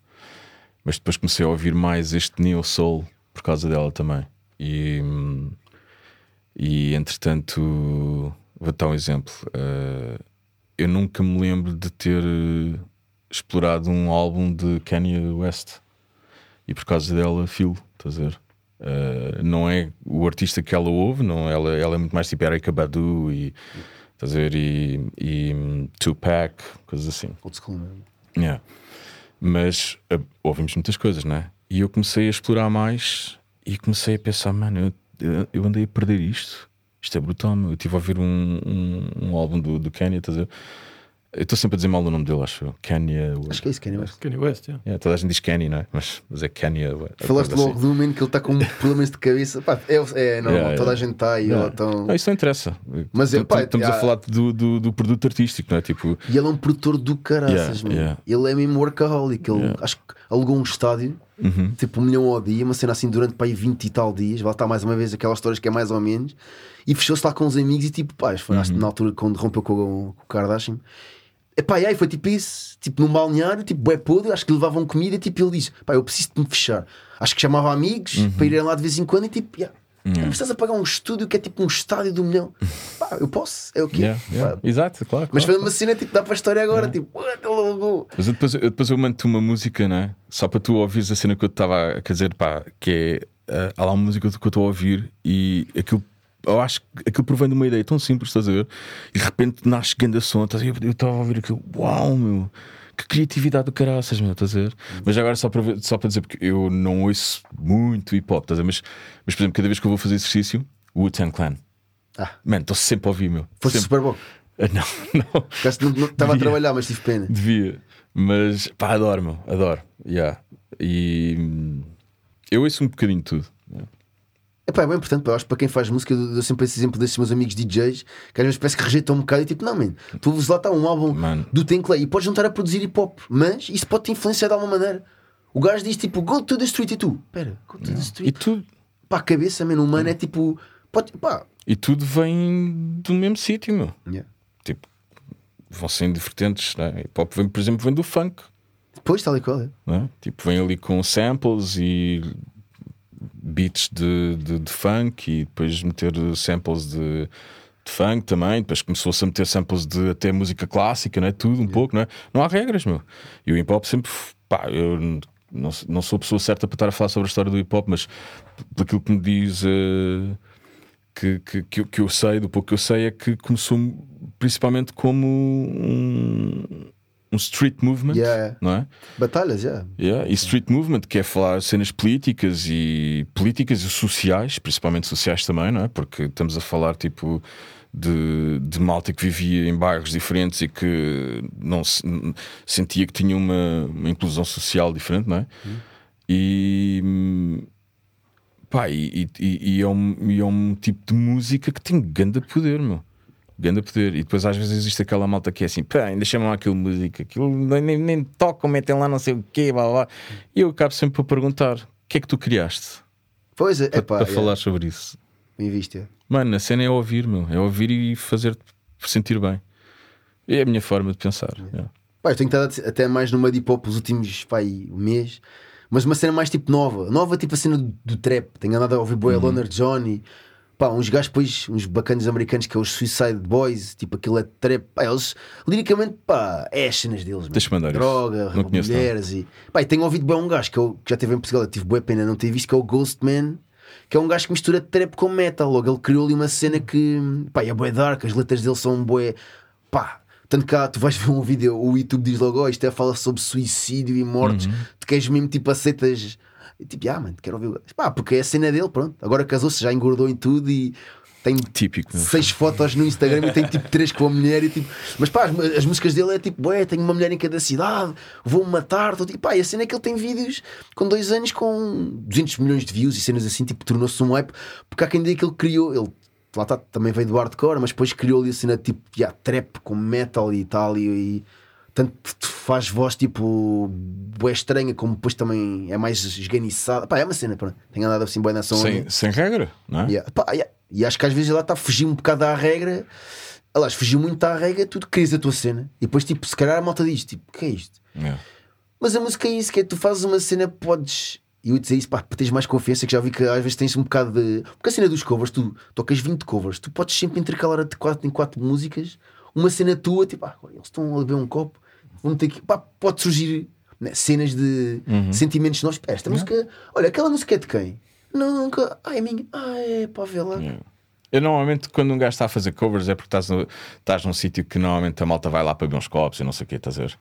mas depois comecei a ouvir mais este Neo Soul por causa dela também. E, hum, e entretanto, vou dar um exemplo. eh, eu nunca me lembro de ter eh, explorado um álbum de Kanye West e por causa dela, Phil, estás a ver? Eh, não é o artista que ela ouve, não, ela, ela é muito mais tipo Erika Badu e, estás a ver? E, e hum, Tupac, coisas assim. Old school, mesmo. Yeah. Mas uh, ouvimos muitas coisas, não é? E eu comecei a explorar mais e comecei a pensar, mano, eu, eu- andei a perder isto. Isto é brutal, meu. Eu estive a ouvir um, um, um álbum do, do Kanye, estás a ver? Eu estou sempre a dizer mal o nome dele, acho eu. Kanye. West. Acho que é isso, Kanye West. Kanye West, yeah. Yeah, toda a gente diz Kanye, não é? Mas, mas é Kanye. West, Falaste logo do momento que ele está com problemas de cabeça. Pá, é, é normal, Yeah, toda a yeah. gente está e Yeah. ela tão. Não, isso não interessa. Mas é, pá, Estamos a falar do, do, do produto artístico, não é? Tipo, E ele é um produtor do caraças, Yeah. Ele é mesmo workaholic. Ele Yeah. acho que alugou um estádio, uhum. tipo um milhão ao dia, uma cena assim durante para aí 20 e tal dias. Vai estar mais uma vez aquelas histórias que é mais ou menos. E fechou-se lá com os amigos e tipo, pá, foi Uhum. na altura quando rompeu com, o- com o Kardashian. Epá, e aí foi tipo isso, tipo num balneário, tipo bué podre, acho que levavam comida, tipo ele diz, pá, eu preciso de me fechar. Acho que chamava amigos Uhum. para irem lá de vez em quando e tipo, yeah, não precisas pagar um estúdio que é tipo um estádio do milhão. Pá, eu posso, é o quê? Yeah, yeah. Pá, Exato, claro. Mas claro, foi uma cena tipo, dá para a história agora, tipo, what, ele alugou. Mas eu depois, eu depois eu mando-te uma música, não é? Só para tu ouvires a cena que eu estava a dizer, pá, que é. eh, há lá uma música que eu estou a ouvir e aquilo. Eu acho que aquilo provém de uma ideia tão simples, estás a ver? E de repente nasce grande som, estás a ver? Eu estava a ouvir aquilo, uau, meu, que criatividade do caraças, meu, estás a ver? Mas agora só para, ver- só para dizer, porque eu não ouço muito hip hop, estás a ver? Mas, mas por exemplo, cada vez que eu vou fazer exercício, o Wu-Tang Clan, Ah, mano, estou sempre a ouvir, meu. fosse Sempre. super bom. Ah, Não, não. Estava a trabalhar, mas tive pena. Devia, mas pá, adoro, meu, adoro. Yeah. E hum, eu ouço um bocadinho de tudo. Epá, é bem importante, pá, eu acho que para quem faz música, eu dou sempre esse exemplo desses meus amigos DJs que às vezes parece que rejeitam um bocado e tipo, não, man, tu ouves lá está um álbum Mano. do Ten Clay e podes juntar a produzir hip hop, mas isso pode te influenciar de alguma maneira. O gajo diz tipo, go to the street e tu, pera, go to the E street. tudo, Pá, a cabeça, mano, humana é tipo, pode, pá, e tudo vem do mesmo sítio, meu. Yeah. Tipo, vão sendo vertentes. Né? Hip hop, vem, por exemplo, vem do funk. depois tal e qual é. Né? Tipo, vem ali com samples e beats de, de, de funk e depois meter samples de, de funk também. Depois começou-se a meter samples de até música clássica, né? tudo um pouco. Né? Não há regras, meu. E o hip hop sempre, pá, eu não, não sou a pessoa certa para estar a falar sobre a história do hip hop, mas aquilo que me diz. eh, que, que, que, eu- que eu sei, do pouco que eu sei, é que começou principalmente como um, um street movement, Yeah. não é? Batalhas, já. Yeah, E street movement, que é falar cenas políticas e políticas e sociais, principalmente sociais também, não é? Porque estamos a falar tipo de, de malta que vivia em bairros diferentes e que não se- sentia que tinha uma, uma inclusão social diferente, não é? E hum, pá, e, e- e é um, e é um tipo de música que tem grande poder, meu. Grande poder. E depois às vezes existe aquela malta que é assim, pá, ainda chamam aquilo música, aquilo nem, nem, tocam, metem lá não sei o quê, blá, blá. E eu acabo sempre por perguntar: o que é que tu criaste Pois é, para, para yeah, falar sobre isso? bem visto. yeah. Mano, a cena é ouvir, meu. É ouvir e fazer-te sentir bem. É a minha forma de pensar. yeah. Pá, eu tenho estado até mais no mud hip hop os últimos pá, aí, um mês, mas uma cena mais tipo nova, nova tipo a cena do, do trap. Tenho andado a ouvir Boy Uhum. Loner Johnny, pá, uns gajos, depois, uns bacanas americanos que é os Suicide Boys, tipo aquilo é trap. Pá, eles, liricamente, pá, é as cenas deles. mandar. Droga, Não conheço, não. mulheres e. Pá, e tenho ouvido bem um gajo que, eu, que já teve em Portugal, eu tive boa pena não ter visto, que é o Ghostman. Que é um gajo que mistura trap com metal. Logo, ele criou ali uma cena que pá, é bué dark, as letras dele são bué. pá, tanto cá tu vais ver um vídeo, o YouTube diz logo, oh, isto é fala sobre suicídio e mortes, Uhum. tu queres mesmo tipo aceitas. E, Tipo, ah, mano, quero ouvir. Pá, porque é a cena dele, pronto. Agora casou-se, já engordou em tudo e tem Típico. seis fotos no Instagram e tem tipo três com a mulher e tipo. Mas pá, as, as músicas dele é tipo, ué, tenho uma mulher em cada cidade, vou-me matar. Tô, tipo, pá, e a cena é que ele tem vídeos com dois anos com 200 milhões de views e cenas assim, tipo, tornou-se um hype. Porque há quem diga que ele criou, ele lá está, também veio do hardcore, mas depois criou ali a cena tipo, yeah, trap com metal e tal. E, e tanto te faz voz tipo, bué estranha, como depois também é mais esganiçada. Pá, é uma cena, pronto. Tenho andado assim, bem nessa onda. Sem, sem regra, não é? Yeah. Pá, yeah. E acho que às vezes ela está a fugir um bocado à regra. Aliás, fugiu muito à regra, tu crias a tua cena. E depois, tipo, se calhar a malta diz: tipo, o que é isto? Yeah. Mas a música é isso, que é tu fazes uma cena, podes. E eu dizer isso pá, para teres mais confiança, que já vi que às vezes tens um bocado de. Porque a cena dos covers, tu tocas 20 covers, tu podes sempre intercalar de 4 em 4 músicas, uma cena tua, tipo, ah, eles estão a beber um copo, vão ter que. Pá, pode surgir né, cenas de sentimentos nós. Esta música, olha, aquela música é de quem? Nunca, ah, é minha, ah, é, pá, vê lá. Yeah. Eu normalmente, quando um gajo está a fazer covers, é porque estás, no, estás num sítio que normalmente a malta vai lá para beber uns copos e não sei o que, estás a ver?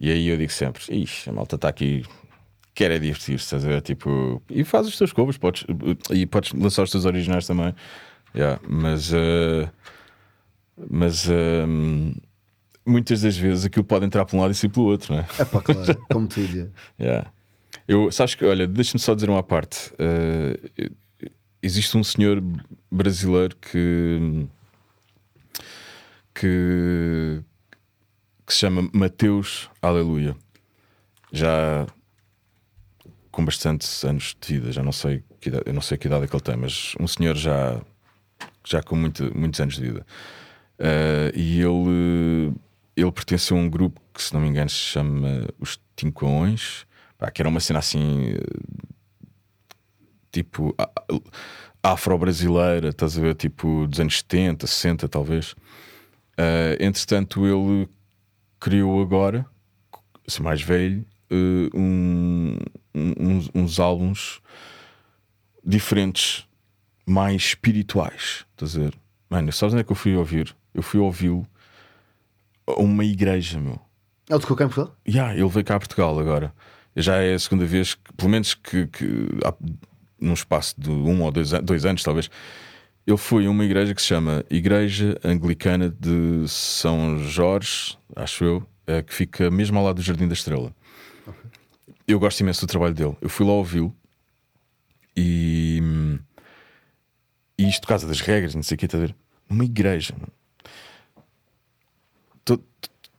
E aí eu digo sempre: Ixi, a malta está aqui, quer é divertir-se, estás a ver? Tipo, e faz os teus covers, podes, e podes lançar os teus originais também. Yeah, mas, eh, mas eh, muitas das vezes aquilo pode entrar para um lado e sair pelo outro, não é? É pá, claro, como tu dizia. Yeah. Eu, sabes que, olha, deixa-me só dizer uma parte. Eh, existe um senhor brasileiro que, que, que se chama Mateus Aleluia. Já com bastantes anos de vida, já não sei que idade, eu não sei que idade é que ele tem, mas um senhor já, já com muito, muitos anos de vida. Eh, e ele, ele pertence a um grupo que, se não me engano, se chama Os Tincoões, pá, que era uma cena assim, eh, tipo afro-brasileira, estás a ver, tipo dos anos 70, 60, talvez. Eh, entretanto, ele criou agora, assim, mais velho, eh, um- uns, uns álbuns diferentes, mais espirituais. Estás a ver? Mano, sabes onde é que eu fui ouvir? Eu fui ouvi-lo uma igreja, meu. É o de Cocaine Portugal? Yeah, ele veio cá a Portugal agora. Já é a segunda vez, que, pelo menos que, que há, num espaço de um ou dois, dois anos, talvez. Ele foi a uma igreja que se chama Igreja Anglicana de São Jorge, acho eu, eh, que fica mesmo ao lado do Jardim da Estrela. Eu gosto imenso do trabalho dele. Eu fui lá ouvi-lo e, e isto por causa das regras, não sei o que, está a ver? Numa igreja, mano.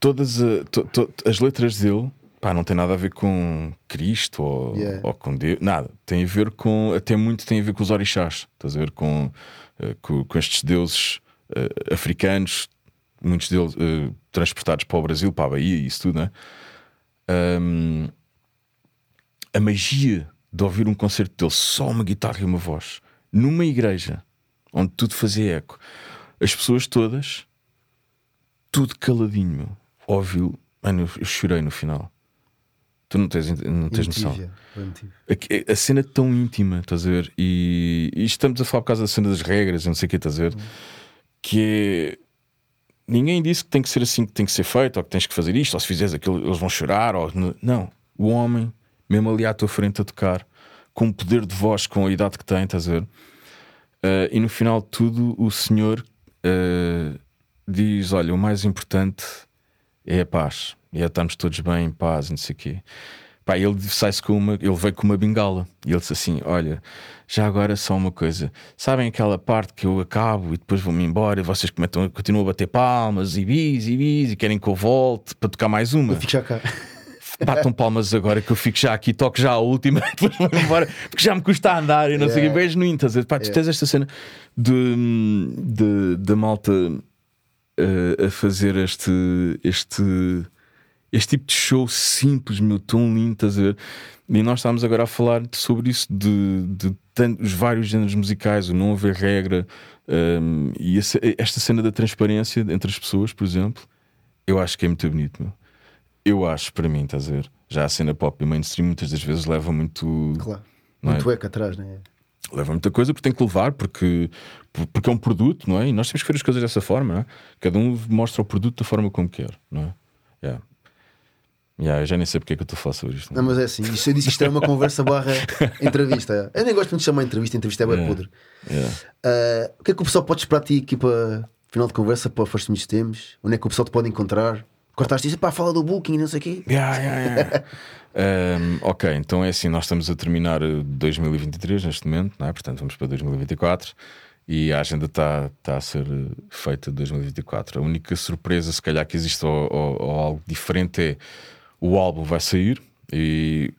To- to- todas a- to- to- as letras dele pá, não tem nada a ver com Cristo ou, Yeah. ou com Deus, nada. Tem a ver com, até muito tem a ver com os orixás, estás a ver? Com, eh, com, com estes deuses eh, africanos, muitos deles eh, transportados para o Brasil, para a Bahia e isso tudo, né? Ahm, a magia de ouvir um concerto dele, só uma guitarra e uma voz, numa igreja onde tudo fazia eco, as pessoas todas, tudo caladinho, meu, ouviu. Mano, eu, chorei no final. Tu não tens, não tens noção. A, a cena é tão íntima, estás a ver? E, e estamos a falar por causa da cena das regras, não sei o que, estás a ver? Que é. Ninguém disse que tem que ser assim, que tem que ser feito, ou que tens que fazer isto, ou se fizeres aquilo, eles vão chorar. Ou... Não. O homem, mesmo ali à tua frente a tocar, com o poder de voz, com a idade que tem, estás a ver? Eh, e no final de tudo, o Senhor eh, diz: Olha, o mais importante é a paz, e é estarmos todos bem em paz, não sei o quê. Pá, ele sai-se com uma, ele veio com uma bengala e ele disse assim: Olha, já agora só uma coisa, sabem aquela parte que eu acabo e depois vou-me embora e vocês comentam, continuam a bater palmas e bis e bis e querem que eu volte para tocar mais uma. Eu fico já cá. Batam palmas agora que eu fico já aqui, toco já a última, depois vou embora, porque já me custa a andar e não sei o Yeah. que. Beijo no Intas. Pá, tu Yeah. tens esta cena de, de, de malta eh, a fazer este, este, este tipo de show simples, meu, tão lindo, estás a ver? E nós estávamos agora a falar sobre isso, de, de tantos, os vários géneros musicais, o não haver regra, um, e essa- esta cena da transparência entre as pessoas, por exemplo, eu acho que é muito bonito, meu. Eu acho, para mim, estás a ver? Já a cena pop e mainstream muitas das vezes leva muito. Claro. Não é? Muito eco atrás, né? Leva muita coisa porque tem que levar, porque, porque é um produto, não é? E nós temos que ver as coisas dessa forma, não é? Cada um mostra o produto da forma como quer, não é? Yeah. Yeah, eu já nem sei porque é que eu estou a falar sobre isto. Não, mas é assim. Isto, eu disse que isto era uma conversa barra entrevista. é. Eu nem gosto muito de chamar entrevista, entrevista é bem Yeah. podre. Yeah. Ah, o que é que o pessoal pode esperar de ti aqui para final de conversa para First Meets Temos? Onde é que o pessoal te pode encontrar? Cortaste isso, pá, fala do booking não sei o quê. Yeah, yeah, yeah. Um, ok, então é assim, nós estamos a terminar eh, 2023 neste momento, não é? portanto vamos para 2024 e a agenda está tá a ser eh, feita de 2024. A única surpresa, se calhar, que existe ou, ou- ou algo diferente é o álbum vai sair e,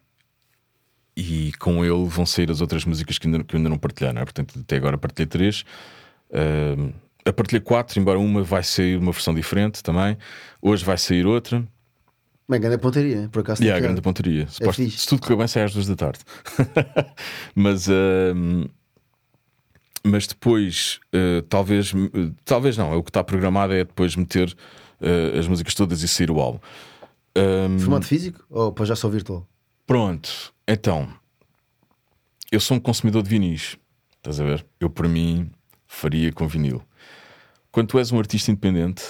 e com ele vão sair as outras músicas que ainda, que ainda não partilhei, não é? portanto até agora partilhei três. A partilhei quatro, embora uma vai sair uma versão diferente também. Hoje vai sair outra. Bem, grande pontaria, por acaso. Piada. grande pontaria. Suposto- fixe. se tudo correr bem, sai às duas da tarde. mas, ahm, mas depois, eh, talvez, eh, talvez não. O que está programado é depois meter eh, as músicas todas e sair o álbum. Ahm, Formato físico ou para já só virtual? Pronto, então eu sou um consumidor de vinis. Estás a ver? Eu, por mim, faria com vinil. Quando tu és um artista independente,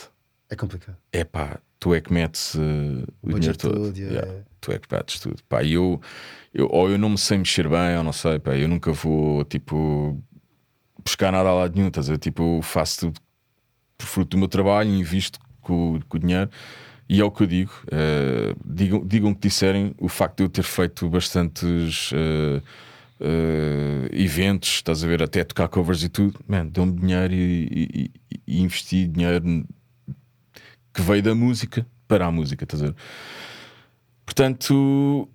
É complicado. é pá, tu é que metes eh, o dinheiro budget todo. yeah. Tu é que metes tudo. Pá, e eu, eu, ou eu não me sei mexer bem, ou não sei, pá, eu nunca vou tipo buscar nada a lado nenhum. Estás a ver? Tipo, eu faço tudo por fruto do meu trabalho, invisto com, com o dinheiro. E é o que eu digo. eh, digam, digam o que disserem, o facto de eu ter feito bastantes eh, eh, eventos, estás a ver, até tocar covers e tudo, man, deu-me dinheiro e, e- e- investi dinheiro que veio da música para a música, estás a ver? Portanto,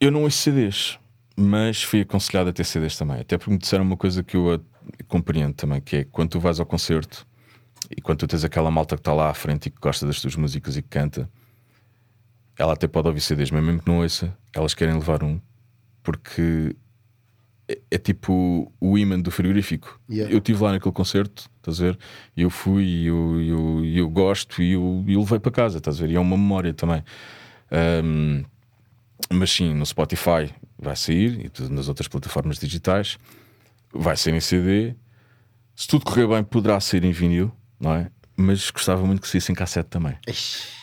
eu não ouço CDs, mas fui aconselhado a ter CDs também. Até porque me disseram uma coisa que eu compreendo também, que é quando tu vais ao concerto e quando tu tens aquela malta que está lá à frente e que gosta das tuas músicas e que canta, ela até pode ouvir CDs, mas mesmo que não ouça, elas querem levar um, porque é, é tipo o imã do frigorífico. Yeah. Eu estive lá naquele concerto, estás a ver? Eu fui e eu, eu, eu gosto e eu, eu levei para casa, estás a ver? E é uma memória também. Ahm, mas sim, no Spotify vai sair e nas outras plataformas digitais vai ser em CD. Se tudo correr bem, poderá sair em vinil, não é? Mas gostava muito que saísse em cassete também. Ixi,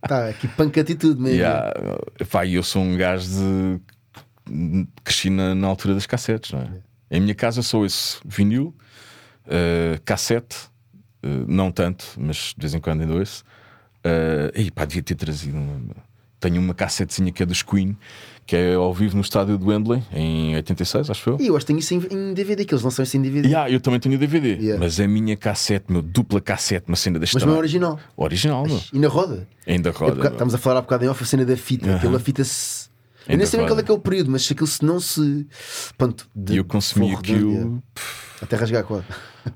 Tá, aqui panca atitude mesmo. Yeah, pá, eu sou um gajo de. Cresci na, na altura das cassetes, não é? Em minha casa sou esse vinil, eh, cassete, eh, não tanto, mas de vez em quando ainda ouço. Uh, e pá, devia ter trazido. Uma, tenho uma cassetezinha que é dos Queen, que é ao vivo no estádio do Wembley, em 86, acho eu. E eu acho que tenho isso em, DVD, que eles lançam isso em DVD. Yeah, eu também tenho DVD, Yeah. mas a minha cassete, meu dupla cassete, uma cena deste Mas não é original. Original, meu. E na roda? Ainda É roda. porque meu. estamos a falar há bocado em off a cena da fita. Aquela fita se. Eu nem Ainda sei bem qual é que é o período, mas se aquilo se não se. Pronto, de- E eu consumi aquilo. Até rasgar quase.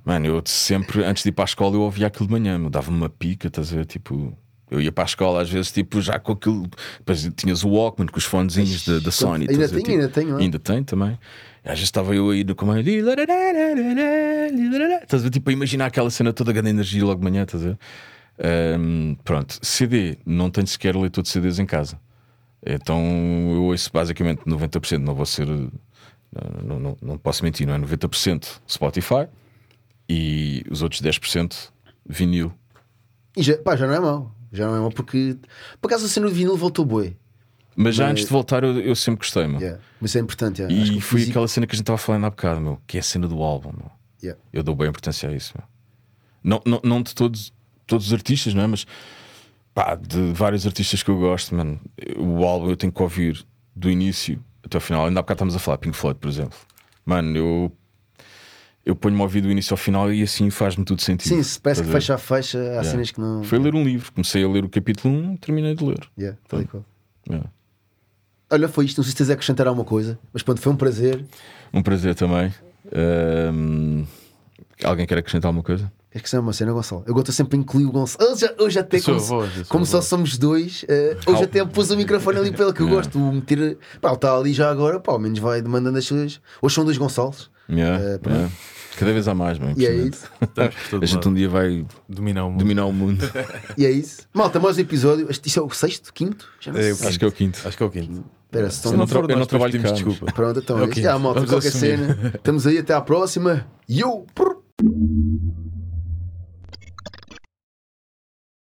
Mano, eu sempre, antes de ir para a escola, eu ouvia aquilo de manhã, me dava-me uma pica, estás a ver? Tipo, eu ia para a escola às vezes, tipo, já com aquilo. Depois tinhas o Walkman com os fonezinhos da, da Sony. Ainda estás a ver? tem, Tipo, ainda tem, é? Ainda tem também. Às vezes estava eu aí no comando. Estás a ver? Tipo, a imaginar aquela cena toda, grande energia logo de manhã, estás a ver? Ahm, pronto, CD, não tenho sequer leitor de CDs em casa. Então eu ouço basicamente 90%, não vou ser. Não, não, não, posso mentir, não é? 90% Spotify e os outros 10% vinil. E já, pá, já não é mau. Já não é mau porque. Por acaso a cena do vinil voltou boi. Mas já Mas- antes de voltar, eu, eu sempre gostei, meu. Yeah. Mas isso é importante. yeah. Acho que E foi físico- aquela cena que a gente estava falando há bocado, meu, que é a cena do álbum, meu. Yeah. Eu dou bem importância a isso, meu. Não, não, não de todos, todos os artistas, não é? Mas pá, de vários artistas que eu gosto, mano. O álbum eu tenho que ouvir do início até o final. Ainda há bocado estamos a falar Pink Floyd, por exemplo. Mano, eu, eu ponho-me a ouvir do início ao final e assim faz-me tudo sentido. Sim, se parece que fecha a fecha, há Yeah. cenas que não. Foi ler um livro. Comecei a ler o capítulo 1 terminei de ler. Yeah. Yeah. Olha, foi isto. Não sei se tens a acrescentar alguma coisa, mas pronto, foi um prazer. Um prazer também. Ahm, Alguém quer acrescentar alguma coisa? Queres que seja uma cena, Gonçalo? Eu gosto sempre a incluir o Gonçalo. Hoje, hoje até, como, voz, como só somos dois, eh, hoje até pus o microfone ali para ele que eu gosto. de meter. Pá, ele está ali já agora, pá, ao menos vai demandando as suas. Hoje são dois Gonçalos. Yeah, pronto. yeah. Cada vez há mais, mano. E é isso. A gente um dia vai Dominar o mundo. dominar o mundo. E é isso. Malta, mais um episódio. Este- Isso é o sexto? Quinto? Já não É, sei. o Acho que é o quinto. Acho que é o quinto. Espera, se não não tra- for eu não trabalho cá, desculpa. Pronto, então É é o isso. quinto. Já, malta, Vamos qualquer assumir. cena. Estamos aí até à próxima. Yo! Prr.